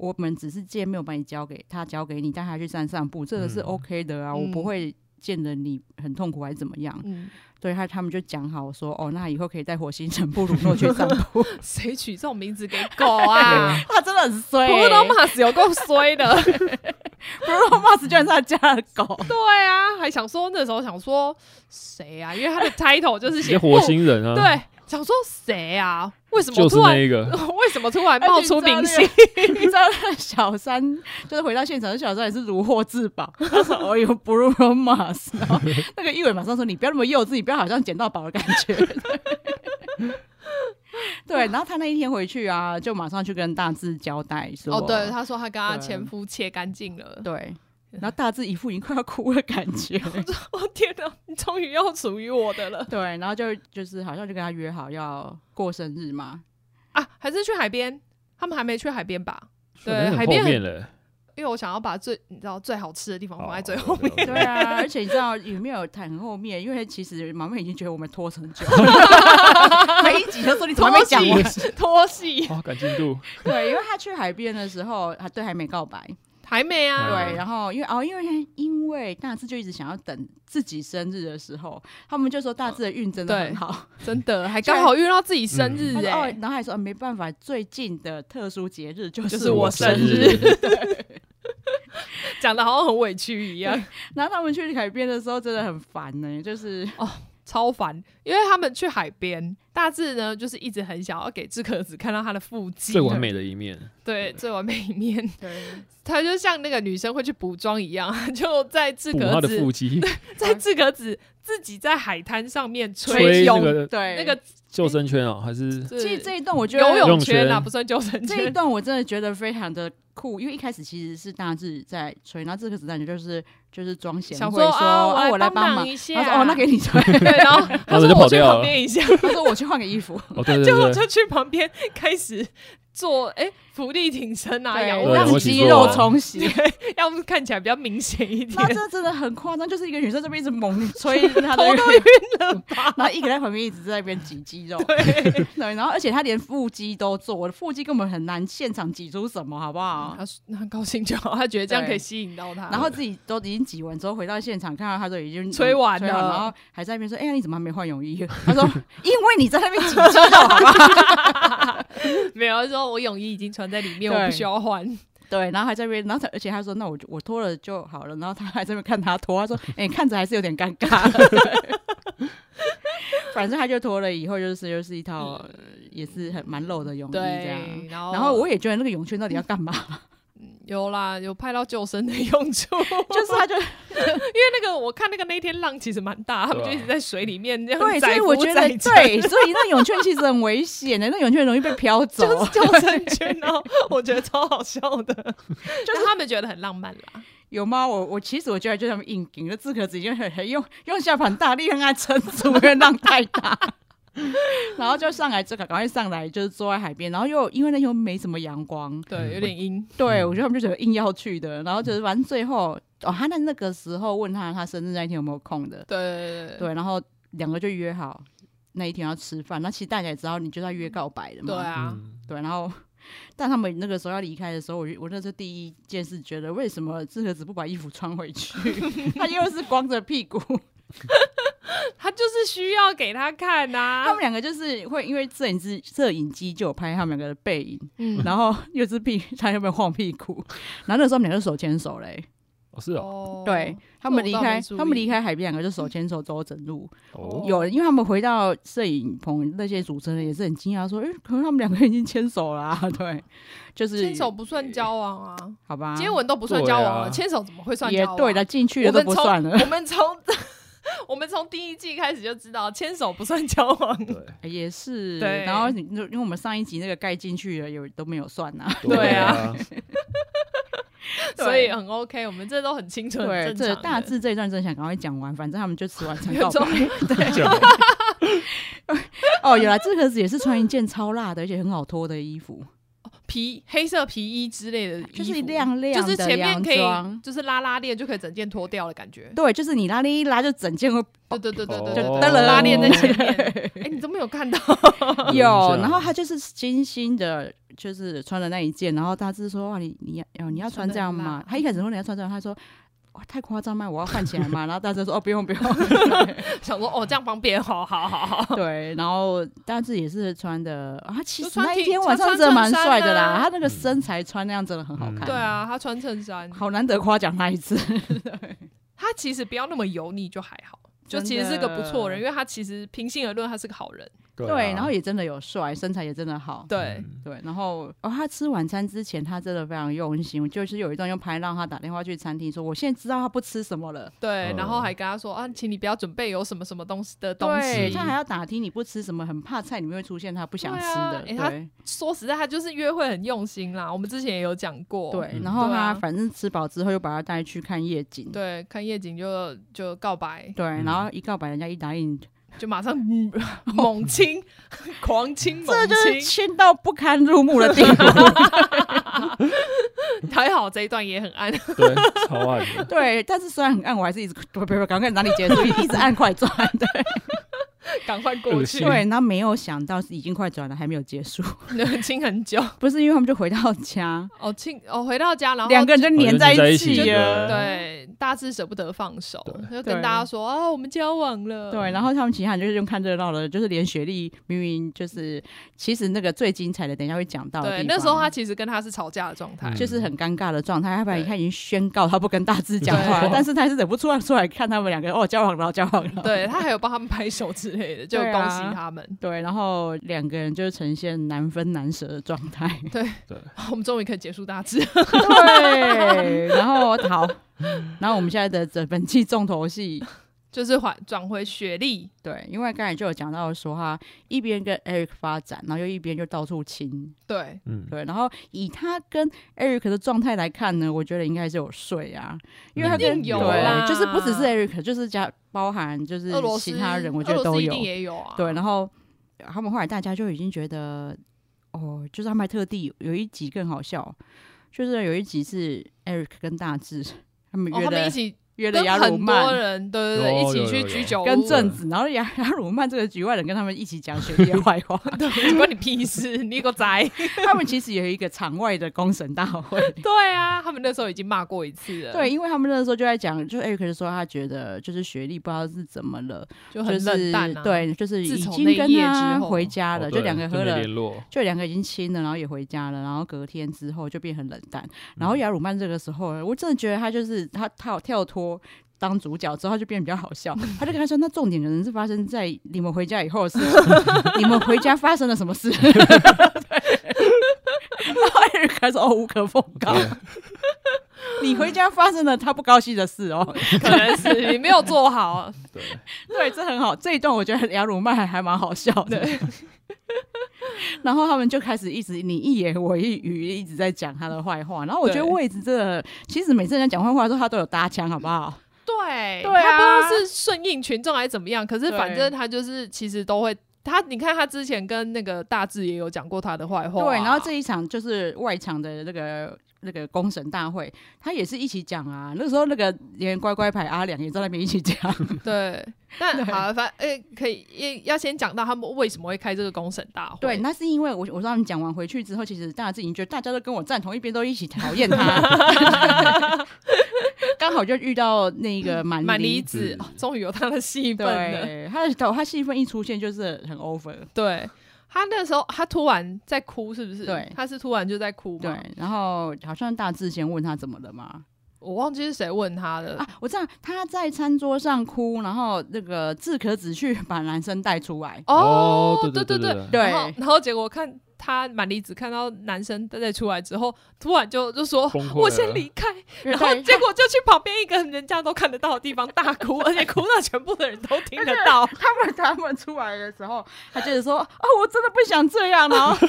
我们只是见面，没有把你交给他，交给你，带他去散散步，这个是 OK 的啊，嗯、我不会见得你很痛苦还是怎么样？嗯，对他他们就讲好说，哦，那以后可以带火星城布鲁诺去散步。谁取这种名字给狗啊？他真的很衰、欸，布鲁诺马斯有够衰的，布鲁诺马斯居然是他家的狗。对啊，还想说那时候想说谁啊？因为他的 title 就是写火星人啊。对。想说谁啊？为什么突然？为什么突然冒出明星？你知道那个小三就是回到现场，小三也是如获至宝。他说：“哦哟，Bruno Mars。”然后那个一伟马上说：“你不要那么幼稚，你不要好像捡到宝的感觉。”对，然后他那一天回去啊，就马上去跟大志交代说：“哦，对，他说他跟他前夫切干净了。”对。然后大致一副已经快要哭的感觉，我 天哪，你终于要属于我的了。对，然后就就是好像就跟他约好要过生日嘛，啊，还是去海边？他们还没去海边吧？对，海边很，因为我想要把最你知道最好吃的地方放在最后面。对啊，而且你知道有没有很后面？因为其实毛妹已经觉得我们拖很久，每一集都说你怎么没讲完，拖戏，哇，赶进度。对，因为他去海边的时候，他对还没告白。还没啊，对，然后因为哦，因为因为大志就一直想要等自己生日的时候，他们就说大志的运真的很好，真的 还刚好遇到自己生日哎、欸嗯，然后还说、哦、没办法，最近的特殊节日就是我生日，讲的好像很委屈一样。然后他们去海边的时候真的很烦呢、欸，就是哦。超烦，因为他们去海边，大志呢就是一直很想要给志可子看到他的腹肌，最完美的一面。对，最完美一面。对，他就像那个女生会去补妆一样，就在志可子他的腹肌，在志可子自己在海滩上面吹泳，那个、对。那个救生圈啊，还是其实这一段我觉得游泳圈啊，不算救生圈。这一段我真的觉得非常的酷，因为一开始其实是大志在吹，然后这个子感觉就是。就是装贤惠，说啊，我来帮忙一下。他说哦，那给你吹。对，然后他说我去旁边一下。他说我去换个衣服。结果 就去旁边开始做哎，伏地挺身啊，让肌肉充血，要不看起来比较明显一点。那这真的很夸张，就是一个女生这边一直猛 吹，头都晕了 吧？然后一个在旁边一直在那边挤肌肉。对对，然后而且他连腹肌都做，我的腹肌根本很难现场挤出什么，好不好？他很高兴就好，他觉得这样可以吸引到他。然后自己都已经。挤完之后回到现场，看到他都已经吹完了，然后还在那边说：“哎呀，你怎么还没换泳衣？”他说：“因为你在那边挤肌肉，好不好？”没有，他说：“我泳衣已经穿在里面，我不需要换。”对，然后还在那边，然后而且他说：“那我我脱了就好了。”然后他还在那边看他脱，他说：“哎，看着还是有点尴尬。”反正他就脱了以后，就是就是一套也是很蛮露的泳衣这样。然后我也觉得那个泳圈到底要干嘛？有啦，有派到救生的用处，就是他就 因为那个我看那个那天浪其实蛮大，他们就一直在水里面这样。对，所以我觉得对，所以那泳圈其实很危险的，那泳圈容易被飘走。就是救生圈哦，我觉得超好笑的，就是他们觉得很浪漫啦。有吗？我我其实我觉得就他们硬顶，那自可子已经很很用用下盘大力很爱撑住，因为浪太大。然后就上来，这个赶快上来，就是坐在海边。然后又因为那天没什么阳光，对，有点阴。对，我觉得他们就觉得硬要去的。然后就是反正最后，哦，他在那个时候问他，他生日那一天有没有空的？对对对，对。然后两个就约好那一天要吃饭。那其实大家也知道，你就在约告白的嘛。对啊，对。然后，但他们那个时候要离开的时候，我我那时候第一件事觉得，为什么志和子不把衣服穿回去？他又是光着屁股。他就是需要给他看呐、啊，他们两个就是会因为摄影机摄影机就有拍他们两个的背影，嗯，然后又是屁，他又没有晃屁股？然后那时候他们两个手牵手嘞，哦是哦，对他们离开他们离开海边，两个就手牵手走整路。哦，有，因为他们回到摄影棚，那些主持人也是很惊讶，说，哎、欸，可能他们两个已经牵手啦、啊，对，就是牵手不算交往啊，好吧，接吻都不算交往了，牵、啊、手怎么会算交往？也对的，进去了都不算了，我们从。我们从第一季开始就知道牵手不算交往，对，也是。对，然后你就因为我们上一集那个盖进去了，有都没有算呐。对啊，所以很 OK，我们这都很清楚。对，这大致这一段真想赶快讲完，反正他们就吃完才告白。对。哦，原来，这个子也是穿一件超辣的，而且很好脱的衣服。皮黑色皮衣之类的，就是亮亮的，就是前面可以，就是拉拉链就可以整件脱掉的感觉。对，就是你拉链一拉，就整件会，对对对对对，就灯了拉链在前面。哎，你都没有看到？有，然后他就是精心的，就是穿了那一件，然后大致说：“哇，你你要你要穿这样吗？”他一开始说你要穿这样，他说：“哇，太夸张吗？我要换起来吗？然后大家说：“哦，不用不用。”想说：“哦，这样方便，好好好好。”对，然后但是也是穿的啊，其实那一天晚上真的蛮帅的啦，他那个身材穿那样真的很好看。对啊，他穿衬衫，好难得夸奖他一次。他其实不要那么油腻就还好，就其实是个不错人，因为他其实平心而论，他是个好人。对，然后也真的有帅，身材也真的好。对对，然后哦，他吃晚餐之前，他真的非常用心，就是有一段用拍让他打电话去餐厅说：“我现在知道他不吃什么了。”对，然后还跟他说：“啊，请你不要准备有什么什么东西的东西。”对，他还要打听你不吃什么，很怕菜里面会出现他不想吃的。对，他说实在，他就是约会很用心啦。我们之前也有讲过。对，然后他反正吃饱之后又把他带去看夜景。对，看夜景就就告白。对，然后一告白，人家一答应。就马上 猛亲，狂亲，猛亲，这就是亲到不堪入目的地步。还好这一段也很暗，对，超暗的。对，但是虽然很暗，我还是一直不不不，赶快哪里结束，一直按快转，对。赶快过去。对，然后没有想到是已经快转了，还没有结束，亲很久。不是因为他们就回到家，哦亲哦回到家，然后两个人就黏在一起了。对，大致舍不得放手，就跟大家说啊，我们交往了。对，然后他们其他人就是用看热闹的，就是连雪莉明明就是其实那个最精彩的，等一下会讲到。对，那时候他其实跟他是吵架的状态，就是很尴尬的状态。他本来他已经宣告他不跟大志讲话，但是他还是忍不住来出来看他们两个哦交往了，交往了。对，他还有帮他们拍手之类的，就恭喜他们。对，然后两个人就呈现难分难舍的状态。对对，我们终于可以结束大致。对，然后好，然后我们现在的这本期重头戏。就是转转回雪莉，对，因为刚才就有讲到说他一边跟 Eric 发展，然后又一边就到处亲，对，嗯，对，然后以他跟 Eric 的状态来看呢，我觉得应该是有睡啊，因为他跟有啦，就是不只是 Eric，就是加包含就是其他人，我觉得都有，也有啊，对，然后他们后来大家就已经觉得，哦，就是他们还特地有一集更好笑，就是有一集是 Eric 跟大志他们约的。哦约了雅鲁曼，很多人对对对，一起去居酒屋跟正子，然后雅 雅鲁曼这个局外人跟他们一起讲雪莉的坏话，对，关你屁事，你个宅。他们其实有一个场外的公审大会，对啊，他们那时候已经骂过一次了。对，因为他们那时候就在讲，就 Eric 说他觉得就是雪莉不知道是怎么了，就很冷淡，对，就是已经跟他回家了，就两个喝了，就两个已经亲了，然后也回家了，然后隔天之后就变很冷淡。然后雅鲁曼这个时候，我真的觉得他就是他跳跳脱。当主角之后就变得比较好笑，他就跟他说：“那重点可能是发生在你们回家以后的事，你们回家发生了什么事？” 对，然后艾瑞克说：“哦，无可奉告，你回家发生了他不高兴的事哦，可能是你没有做好。”对，对，这很好。这一段我觉得雅鲁曼还还蛮好笑的。对 然后他们就开始一直你一言我一语，一直在讲他的坏话。然后我觉得位置真的，其实每次人家讲坏话的时候，他都有搭腔，好不好？对，对啊、他不知道是顺应群众还是怎么样，可是反正他就是其实都会他，你看他之前跟那个大志也有讲过他的坏话、啊，对，然后这一场就是外场的那个那个公审大会，他也是一起讲啊。那个时候那个连乖乖牌阿良也在那边一起讲，对。但好，反正诶，可以要先讲到他们为什么会开这个公审大会。对，那是因为我我让你讲完回去之后，其实大家自己觉得大家都跟我站同一边，都一起讨厌他。刚好就遇到那个满满离子，终于有他的戏份了。对，他的他戏份一出现就是很 over。对，他那时候他突然在哭，是不是？对，他是突然就在哭嘛。对，然后好像大志先问他怎么了嘛。我忘记是谁问他的啊！我知道他在餐桌上哭，然后那个志可子去把男生带出来。哦，对对对对对。对，然后，然后结果看他满离子看到男生在出来之后，突然就就说：“我先离开。”然后结果就去旁边一个人家都看得到的地方大哭，而且哭到全部的人都听得到。他们他们出来的时候，他就是说：“啊，我真的不想这样后。”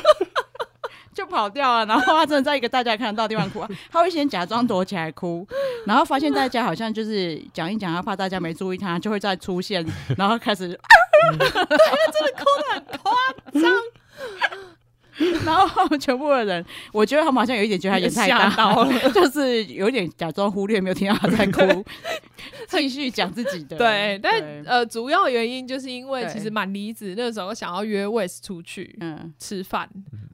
就跑掉了，然后他真的在一个大家看得到的地方哭，啊，他会先假装躲起来哭，然后发现大家好像就是讲一讲，他怕大家没注意他，就会再出现，然后开始，对，真的哭得很夸张。然后他们全部的人，我觉得他们好像有一点觉得他演太大了，就是有一点假装忽略，没有听到他在哭，继续讲自己的。对，但呃，主要原因就是因为其实满离子那个时候想要约 Wes 出去嗯。吃饭，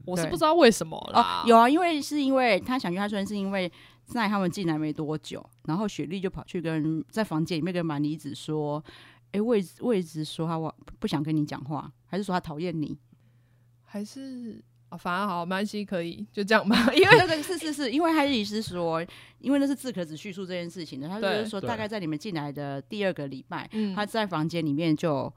我是不知道为什么啦。有啊，因为是因为他想约他出来，是因为在他们进来没多久，然后雪莉就跑去跟在房间里面跟满离子说：“哎、欸，位位子说他不想跟你讲话，还是说他讨厌你，还是啊，反而好，没关系，可以就这样吧。因为那个是是是，因为他的意思是说，因为那是自可子叙述这件事情的，他就是说大概在你们进来的第二个礼拜，他在房间里面就。”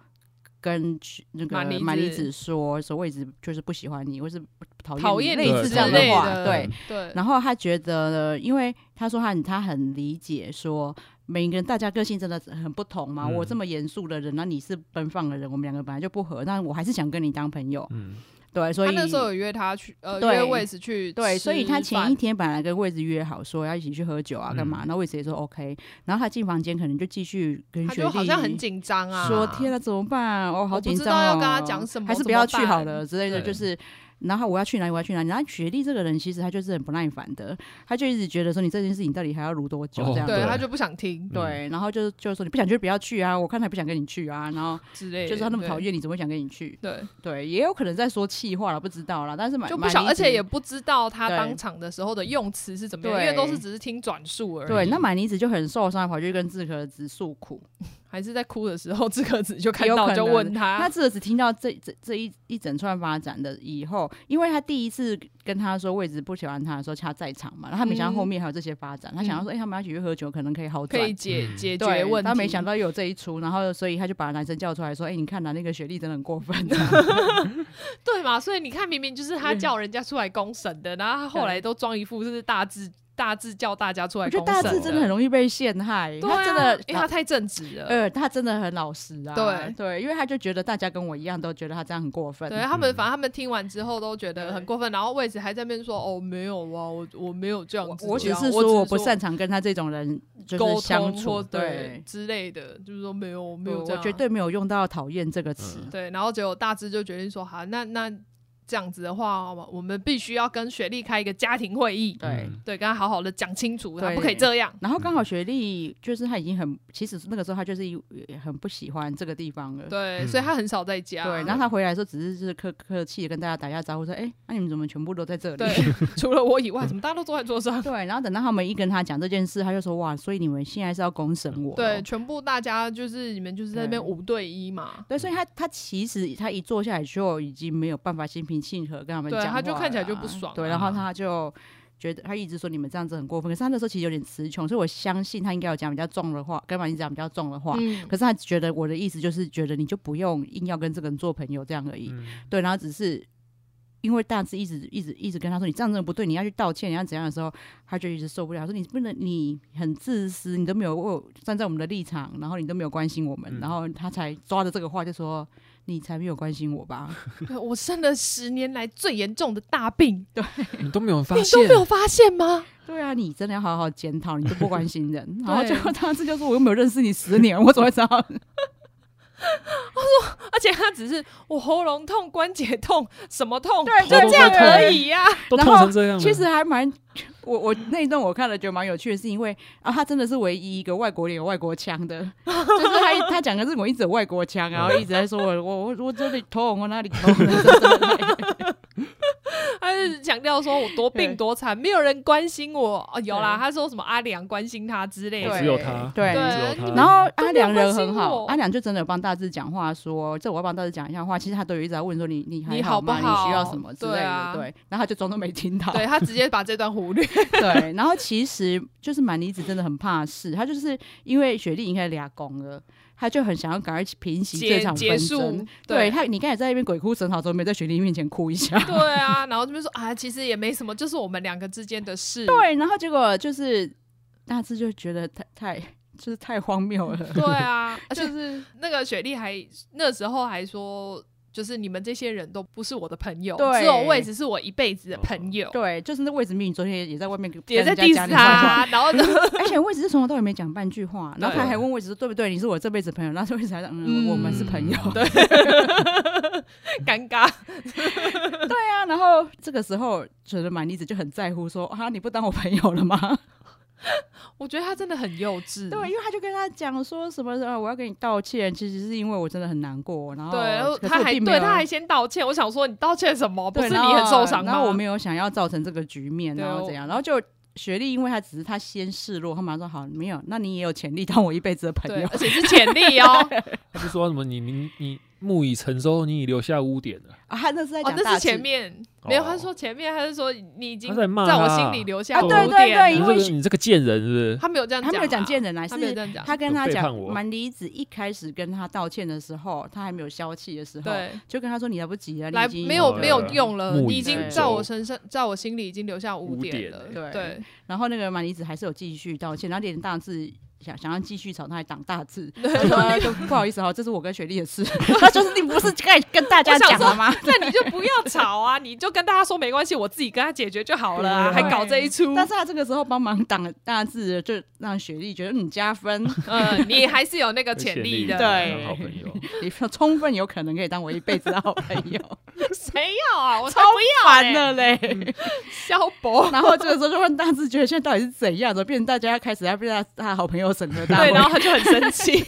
跟那个马里子说，说位置就是不喜欢你，或是讨厌你，类似这样的话，对对，然后他觉得呢，因为他说他他很理解，说每个人大家个性真的很不同嘛。嗯、我这么严肃的人，那你是奔放的人，我们两个本来就不合，但我还是想跟你当朋友。嗯。对，所以他那时候有约他去，呃，约魏子去，对，所以他前一天本来跟魏子约好说要一起去喝酒啊，干嘛？那魏子也说 OK，然后他进房间可能就继续跟学弟，好像很紧张啊，说天啊，怎么办？哦，好紧张哦，不知道要跟他讲什么，还是不要去好了之类的，就是。然后我要去哪里？我要去哪里？然后雪莉这个人其实他就是很不耐烦的，他就一直觉得说你这件事情到底还要录多久？这样、哦、对他就不想听。对，然后就就说你不想去不要去啊！我看他也不想跟你去啊。然后之类，就是他那么讨厌你，怎么会想跟你去？对对，也有可能在说气话了，不知道啦。但是满就不晓，而且也不知道他当场的时候的用词是怎么样，因为都是只是听转述而已。对，那满妮子就很受伤，跑去跟志可子诉苦。还是在哭的时候，志可子就看到就问他。那志可子听到这这这一一整串发展的以后，因为他第一次跟他说位置不喜欢他的时候，他在场嘛，然后他没想到后面还有这些发展，嗯、他想要说，哎、欸，他们要一起去喝酒，可能可以好转，可以解解决问题。他没想到有这一出，然后所以他就把男生叫出来说，哎、欸，你看呐，那个雪莉真的很过分，对嘛？所以你看，明明就是他叫人家出来公审的，然后他后来都装一副就是大智。大智叫大家出来，我觉得大智真的很容易被陷害。对啊、他真的，因为他太正直了。呃，他真的很老实啊。对对，因为他就觉得大家跟我一样，都觉得他这样很过分。对他们，反正他们听完之后都觉得很过分。然后位置还在那边说：“哦，没有啊，我我没有这样子。”我只是说我不擅长跟他这种人就是相处，对，之类的，就是说没有没有，我绝对没有用到讨厌这个词。嗯、对，然后结果大智就决定说：“好，那那。”这样子的话，我们必须要跟雪莉开一个家庭会议，对对，跟他好好的讲清楚，他不可以这样。然后刚好雪莉就是他已经很，其实那个时候他就是很不喜欢这个地方了，对，所以他很少在家。对，然后他回来的时候只是就是客客气的跟大家打一下招呼，说：“哎，那你们怎么全部都在这里？对，除了我以外，怎么大家都坐在桌上？” 对，然后等到他们一跟他讲这件事，他就说：“哇，所以你们现在是要公审我？”对，全部大家就是你们就是在那边五对一嘛。对，所以他他其实他一坐下来就已经没有办法心平气和跟他们讲。对，他就看起来就不爽，对，然后他就觉得他一直说你们这样子很过分，可是他那时候其实有点词穷，所以我相信他应该有讲比较重的话，跟满里子讲比较重的话，嗯、可是他觉得我的意思就是觉得你就不用硬要跟这个人做朋友这样而已，嗯、对，然后只是因为大智一直一直一直跟他说你这样真的不对，你要去道歉，你要怎样的时候，他就一直受不了，说你不能，你很自私，你都没有为站在我们的立场，然后你都没有关心我们，嗯、然后他才抓着这个话就说。你才没有关心我吧？我生了十年来最严重的大病，对，你都没有发现，你都没有发现吗？对啊，你真的要好好检讨，你都不关心人，然后结果他这就说我又没有认识你十年，我怎么会知道？他说，而且他只是我喉咙痛、关节痛、什么痛，对，就这样而已呀，都痛成这样。其实还蛮。我我那一段我看了觉得蛮有趣的，是因为啊，他真的是唯一一个外国脸有外国腔的，就是他他讲的是我一直有外国腔，然后一直在说我我我我这里痛，我哪里痛。他是强调说我多病多惨，没有人关心我。哦，有啦，他说什么阿良关心他之类的，只有他，对，然后阿良人很好，阿良就真的有帮大志讲话，说这我要帮大志讲一下话。其实他都有一直在问说你你还好吗？你需要什么之类的，对。然后他就装作没听到，对，他直接把这段忽略。对，然后其实就是满妮子真的很怕事，他就是因为雪莉已经开始俩公了，他就很想要赶快平息这场纷争。对，对他，你刚才在那边鬼哭神嚎，怎么没在雪莉面前哭一下？对啊，然后这边说啊，其实也没什么，就是我们两个之间的事。对，然后结果就是大致就觉得太太就是太荒谬了。对啊，就是那个雪莉还那时候还说。就是你们这些人都不是我的朋友，对只有位置是我一辈子的朋友。对，就是那位置，明明昨天也在外面也在 diss 他，然后呢，而且位置是从头到尾没讲半句话，然后他还问位置说对不对？你是我这辈子朋友，然后位置还说嗯，我们是朋友，对，尴尬，对啊，然后这个时候觉得满妮子就很在乎说啊，你不当我朋友了吗？我觉得他真的很幼稚，对，因为他就跟他讲说什么啊，我要跟你道歉，其实是因为我真的很难过，然后对，他还对他还先道歉，我想说你道歉什么？不是你很受伤吗？然后我没有想要造成这个局面，然后怎样？然后就学历，因为他只是他先示弱，他马上说好，没有，那你也有潜力当我一辈子的朋友，而且是潜力哦。他就说什么你你你木已成舟，你已留下污点了啊？他那是在讲、哦，那是前面。没有，他说前面，他是说你已经在骂，在我心里留下污点。对对对，因为你这个贱人是不是？他没有这样讲，他没有讲贱人来，他没有这样讲。他跟他讲，蛮离子一开始跟他道歉的时候，他还没有消气的时候，对，就跟他说你来不及了，来没有没有用了，你已经在我身上，在我心里已经留下污点了。对，然后那个满离子还是有继续道歉，然后连大字。想想要继续吵，他还挡大字，他说就不好意思哈，这是我跟雪莉的事。他就是你不是该跟大家讲了吗？那你就不要吵啊，你就跟大家说没关系，我自己跟他解决就好了啊，还搞这一出。但是他这个时候帮忙挡大字，就让雪莉觉得你加分，嗯，你还是有那个潜力的，对，好朋友，你充分有可能可以当我一辈子的好朋友。谁要啊？我超烦的嘞，萧博。然后这个时候就问大字，觉得现在到底是怎样？怎么变成大家开始要被他他好朋友审核？对，然后他就很生气，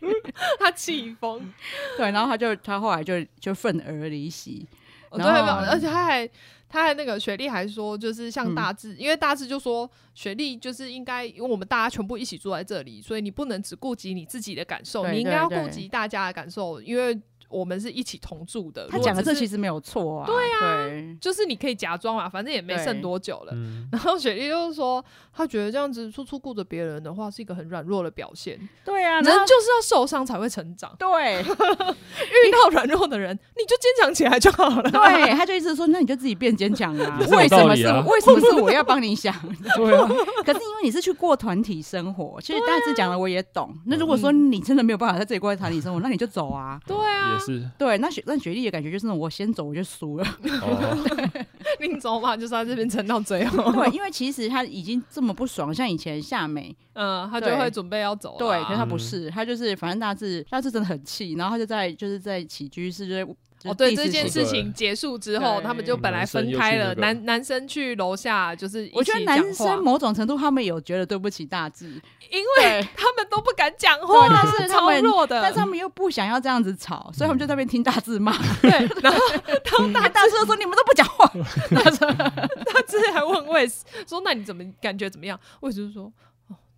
他气疯。对，然后他就他后来就就愤而离席。对，而且他还他还那个雪莉还说，就是像大志，因为大志就说雪莉就是应该，因为我们大家全部一起住在这里，所以你不能只顾及你自己的感受，你应该要顾及大家的感受，因为。我们是一起同住的。他讲的这其实没有错啊。对啊，就是你可以假装啊，反正也没剩多久了。然后雪莉就是说，他觉得这样子处处顾着别人的话，是一个很软弱的表现。对啊，人就是要受伤才会成长。对，遇到软弱的人，你就坚强起来就好了。对，他就一直说，那你就自己变坚强啊。为什么是为什么是我要帮你想？对啊。可是因为你是去过团体生活，其实大致讲的我也懂。那如果说你真的没有办法在这里过团体生活，那你就走啊。对啊。是对，那雪那雪莉的感觉就是，我先走我就输了。另走嘛，就是在这边撑到最后。对，因为其实他已经这么不爽，像以前夏美，嗯，他就会准备要走。对，可是他不是，他就是反正大致大致真的很气，然后他就在就是在起居室就在。哦，对，这件事情结束之后，他们就本来分开了。男男生去楼下，就是我觉得男生某种程度他们有觉得对不起大志，因为他们都不敢讲话，但是超弱的，但是他们又不想要这样子吵，所以他们就在那边听大志骂。对，然后当大大志说你们都不讲话，大志还问魏斯说：“那你怎么感觉怎么样？”魏斯说。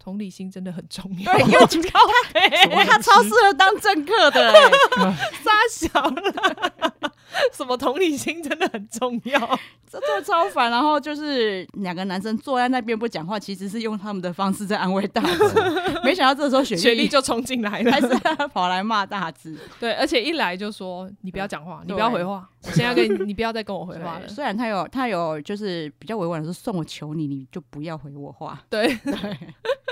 同理心真的很重要，对，因为他 他超适合当政客的，杀小了，什么同理心真的很重要，这这超烦。然后就是两个男生坐在那边不讲话，其实是用他们的方式在安慰大志。没想到这时候雪雪莉就冲进来了，还是跑来骂大志。对，而且一来就说你不要讲话，你不要回话，我现在跟你，你不要再跟我回话了。虽然他有他有就是比较委婉的说，送我求你，你就不要回我话。对对。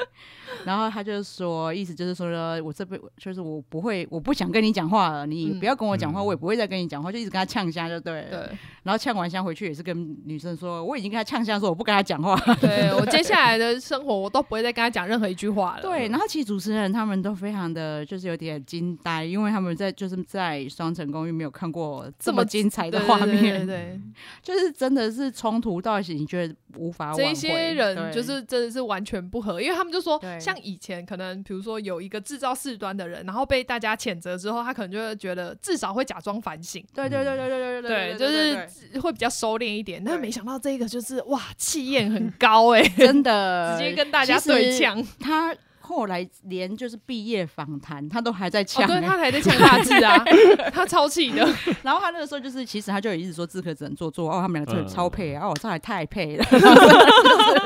然后他就说，意思就是说，我这辈就是我不会，我不想跟你讲话了，你不要跟我讲话，嗯、我也不会再跟你讲话，就一直跟他呛虾，就对。对。然后呛完虾回去也是跟女生说，我已经跟他呛虾说，我不跟他讲话。对，对 我接下来的生活，我都不会再跟他讲任何一句话了。对。然后其实主持人他们都非常的就是有点惊呆，因为他们在就是在双城公寓没有看过这么精彩的画面。对，对，对，对。就是真的是冲突到一起，你觉得无法。这些人就是真的是完全不合，因为他们就说。像以前可能，比如说有一个制造事端的人，然后被大家谴责之后，他可能就会觉得至少会假装反省。对对对对对对对，就是会比较收敛一点。但没想到这个就是哇，气焰很高哎，真的，直接跟大家对呛。他后来连就是毕业访谈，他都还在呛，对他还在抢大志啊，他超气的。然后他那个时候就是，其实他就有一直说志可只能做做哦，他们两个真的超配哦，这还太配了，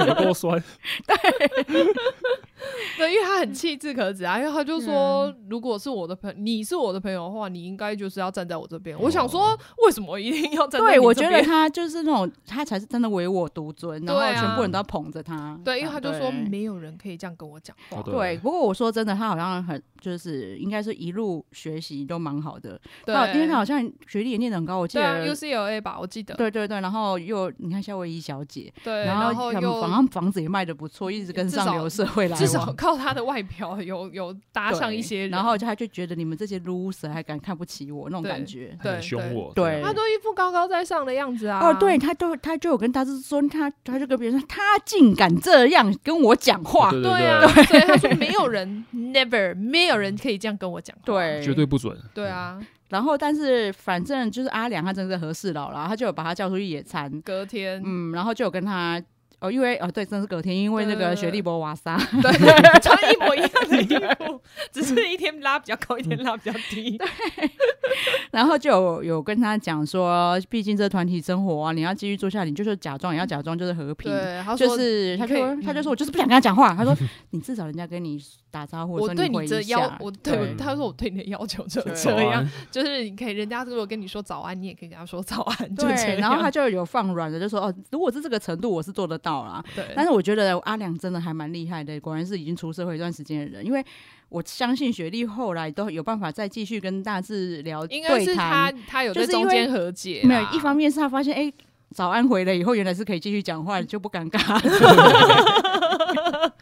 有多酸。对。对，因为他很气志可子啊，因为他就说，如果是我的朋友，你是我的朋友的话，你应该就是要站在我这边。我想说，为什么一定要站在？对，我觉得他就是那种，他才是真的唯我独尊，然后全部人都要捧着他。对，因为他就说，没有人可以这样跟我讲话。对，不过我说真的，他好像很就是应该是一路学习都蛮好的。对，因为他好像学历也念得很高，我记得 UCLA 吧，我记得。对对对，然后又你看夏威夷小姐，对，然后又好像房子也卖的不错，一直跟上流社会来往。靠他的外表有有搭上一些，然后就他就觉得你们这些 loser 还敢看不起我那种感觉，很凶我。对，他都一副高高在上的样子啊。哦，对，他都他就有跟大志说，他他就跟别人说，他竟敢这样跟我讲话，对啊，所说 没有人，never，没有人可以这样跟我讲话，对，绝对不准。对啊，然后但是反正就是阿良他真的是和事佬啦，他就有把他叫出去野餐。隔天，嗯，然后就有跟他。哦，因为哦，对，真是隔天，因为那个雪莉博瓦莎，对，穿一模一样的衣服，只是一天拉比较高，一天拉比较低。对，然后就有有跟他讲说，毕竟这团体生活啊，你要继续做下去，你就是假装，也要假装就是和平，对，就是他就他就说我就是不想跟他讲话，他说你至少人家跟你打招呼，我对你这要，我对他说我对你的要求就这样，就是你可以人家如果跟你说早安，你也可以跟他说早安，对，然后他就有放软的，就说哦，如果是这个程度，我是做得到啦。对，但是我觉得阿良真的还蛮厉害的，果然是已经出社会一段时间的人。因为我相信雪莉后来都有办法再继续跟大志聊对谈，应该是他他有在中间和解。没有，一方面是他发现，哎、欸，早安回来以后，原来是可以继续讲话，就不尴尬。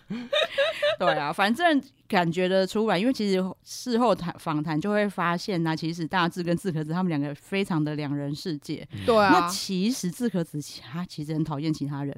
对啊，反正感觉得出来，因为其实事后谈访谈就会发现呢、啊，其实大志跟志可子他们两个非常的两人世界。对啊，那其实志可子他其实很讨厌其他人。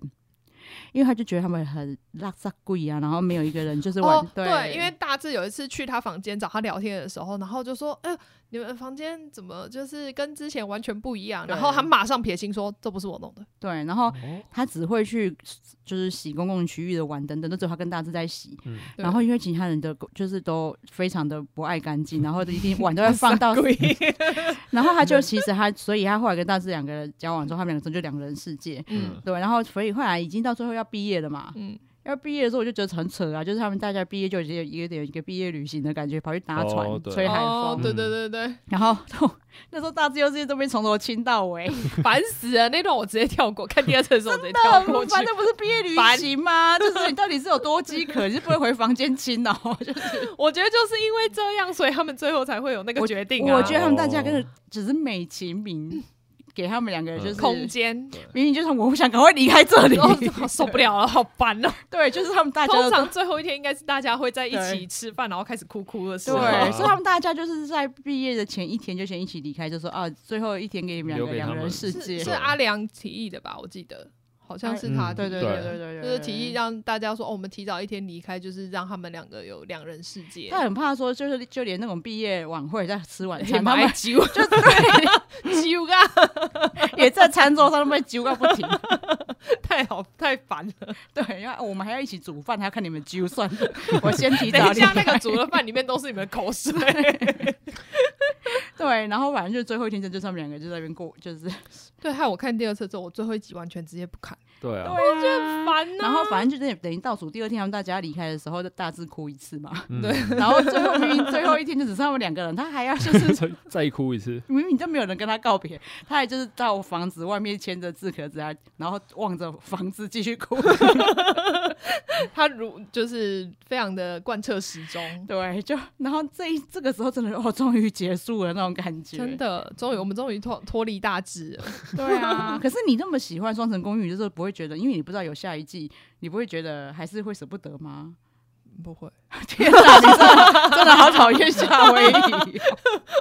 因为他就觉得他们很垃圾贵啊，然后没有一个人就是玩、哦、对，对，因为大志有一次去他房间找他聊天的时候，然后就说：“哎、欸，你们房间怎么就是跟之前完全不一样？”然后他马上撇清说：“这不是我弄的。”对，然后他只会去就是洗公共区域的碗等等，都只有他跟大志在洗。嗯、然后因为其他人的就是都非常的不爱干净，然后一定碗都要放到。然后他就其实他，所以他后来跟大志两个人交往之后，他们两个真就两个人世界。嗯，对，然后所以后来已经到最后要毕业了嘛。嗯。要毕业的时候，我就觉得很扯啊，就是他们大家毕业就已经有一个点一个毕业旅行的感觉，跑去搭船、oh, 吹海风、哦，对对对对。然后 那时候大自由世界都被从头亲到尾，烦死了。那段我直接跳过，看第二次的时候我直接跳过去。反正不是毕业旅行吗？就是你到底是有多饥渴，你是不会回房间亲哦。就是 我觉得就是因为这样，所以他们最后才会有那个决定、啊我。我觉得他们大家跟着只是美其名。给他们两个人就是空间，明明就是我不想赶快离开这里，受不了了，好烦哦。对，就是他们大家通常最后一天应该是大家会在一起吃饭，然后开始哭哭的时候。对，所以他们大家就是在毕业的前一天就先一起离开，就说啊，最后一天给你们两个两人世界。是阿良提议的吧？我记得。好像是他，对对对对对，就是提议让大家说，哦，我们提早一天离开，就是让他们两个有两人世界。他很怕说，就是就连那种毕业晚会在吃晚餐，他们揪，就对，揪啊，也在餐桌上都被揪个不停，太好太烦了。对，然后我们还要一起煮饭，还要看你们揪算了。我先提早离开。等一下，那个煮的饭里面都是你们的口水。对，然后反正就最后一天，就就他们两个就在那边过，就是对。害我看第二次之后，我最后一集完全直接不看。对啊，我觉得很烦呐。然后反正就是等于倒数第二天，他们大家离开的时候，就大致哭一次嘛。嗯、对，然后最后明明最后一天就只剩他们两个人，他还要就是 再哭一次。明明就没有人跟他告别，他还就是到房子外面牵着志可子啊，然后望着房子继续哭。他如就是非常的贯彻始终。对，就然后这一这个时候真的哦，终于结束了那种感觉。真的，终于我们终于脱脱离大志了。对啊，可是你那么喜欢《双城公寓》，就是不会觉得，因为你不知道有下一季，你不会觉得还是会舍不得吗？不会。天哪，你真的真的好讨厌夏威夷。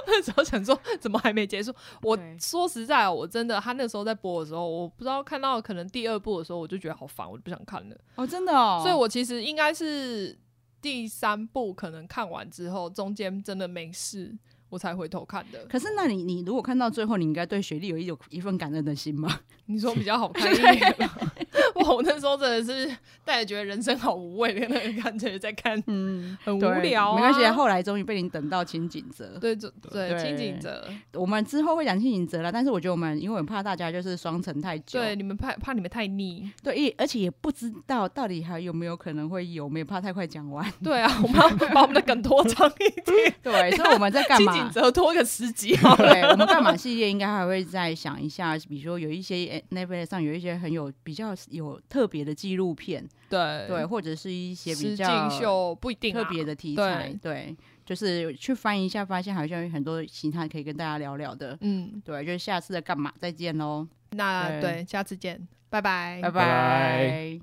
那时候想说，怎么还没结束？我说实在，我真的，他那时候在播的时候，我不知道看到可能第二部的时候，我就觉得好烦，我就不想看了。哦，真的哦。所以我其实应该是第三部，可能看完之后，中间真的没事。我才回头看的。可是，那你你如果看到最后，你应该对雪莉有一有一份感恩的心吗？你说比较好看一点 我那时候真的是带着觉得人生好无味的那个感觉在看，嗯，很无聊、啊。没关系，后来终于被你等到清景泽。对对对，轻井泽。我们之后会讲清景泽了，但是我觉得我们因为我怕大家就是双层太久，对，你们怕怕你们太腻。对，也而且也不知道到底还有没有可能会有，我们也怕太快讲完。对啊，我们要把我们的梗拖长一点。对，所以我们在干 嘛？轻井泽拖个十集。对，我们干嘛系列应该还会再想一下，比如说有一些 Netflix 上有一些很有比较有特别的纪录片，对。对，或者是一些比较秀不一定特别的题材，对，就是去翻一下，发现好像有很多其他可以跟大家聊聊的，嗯，对，就是下次的干嘛再见喽，那对，下次见，拜拜，拜拜。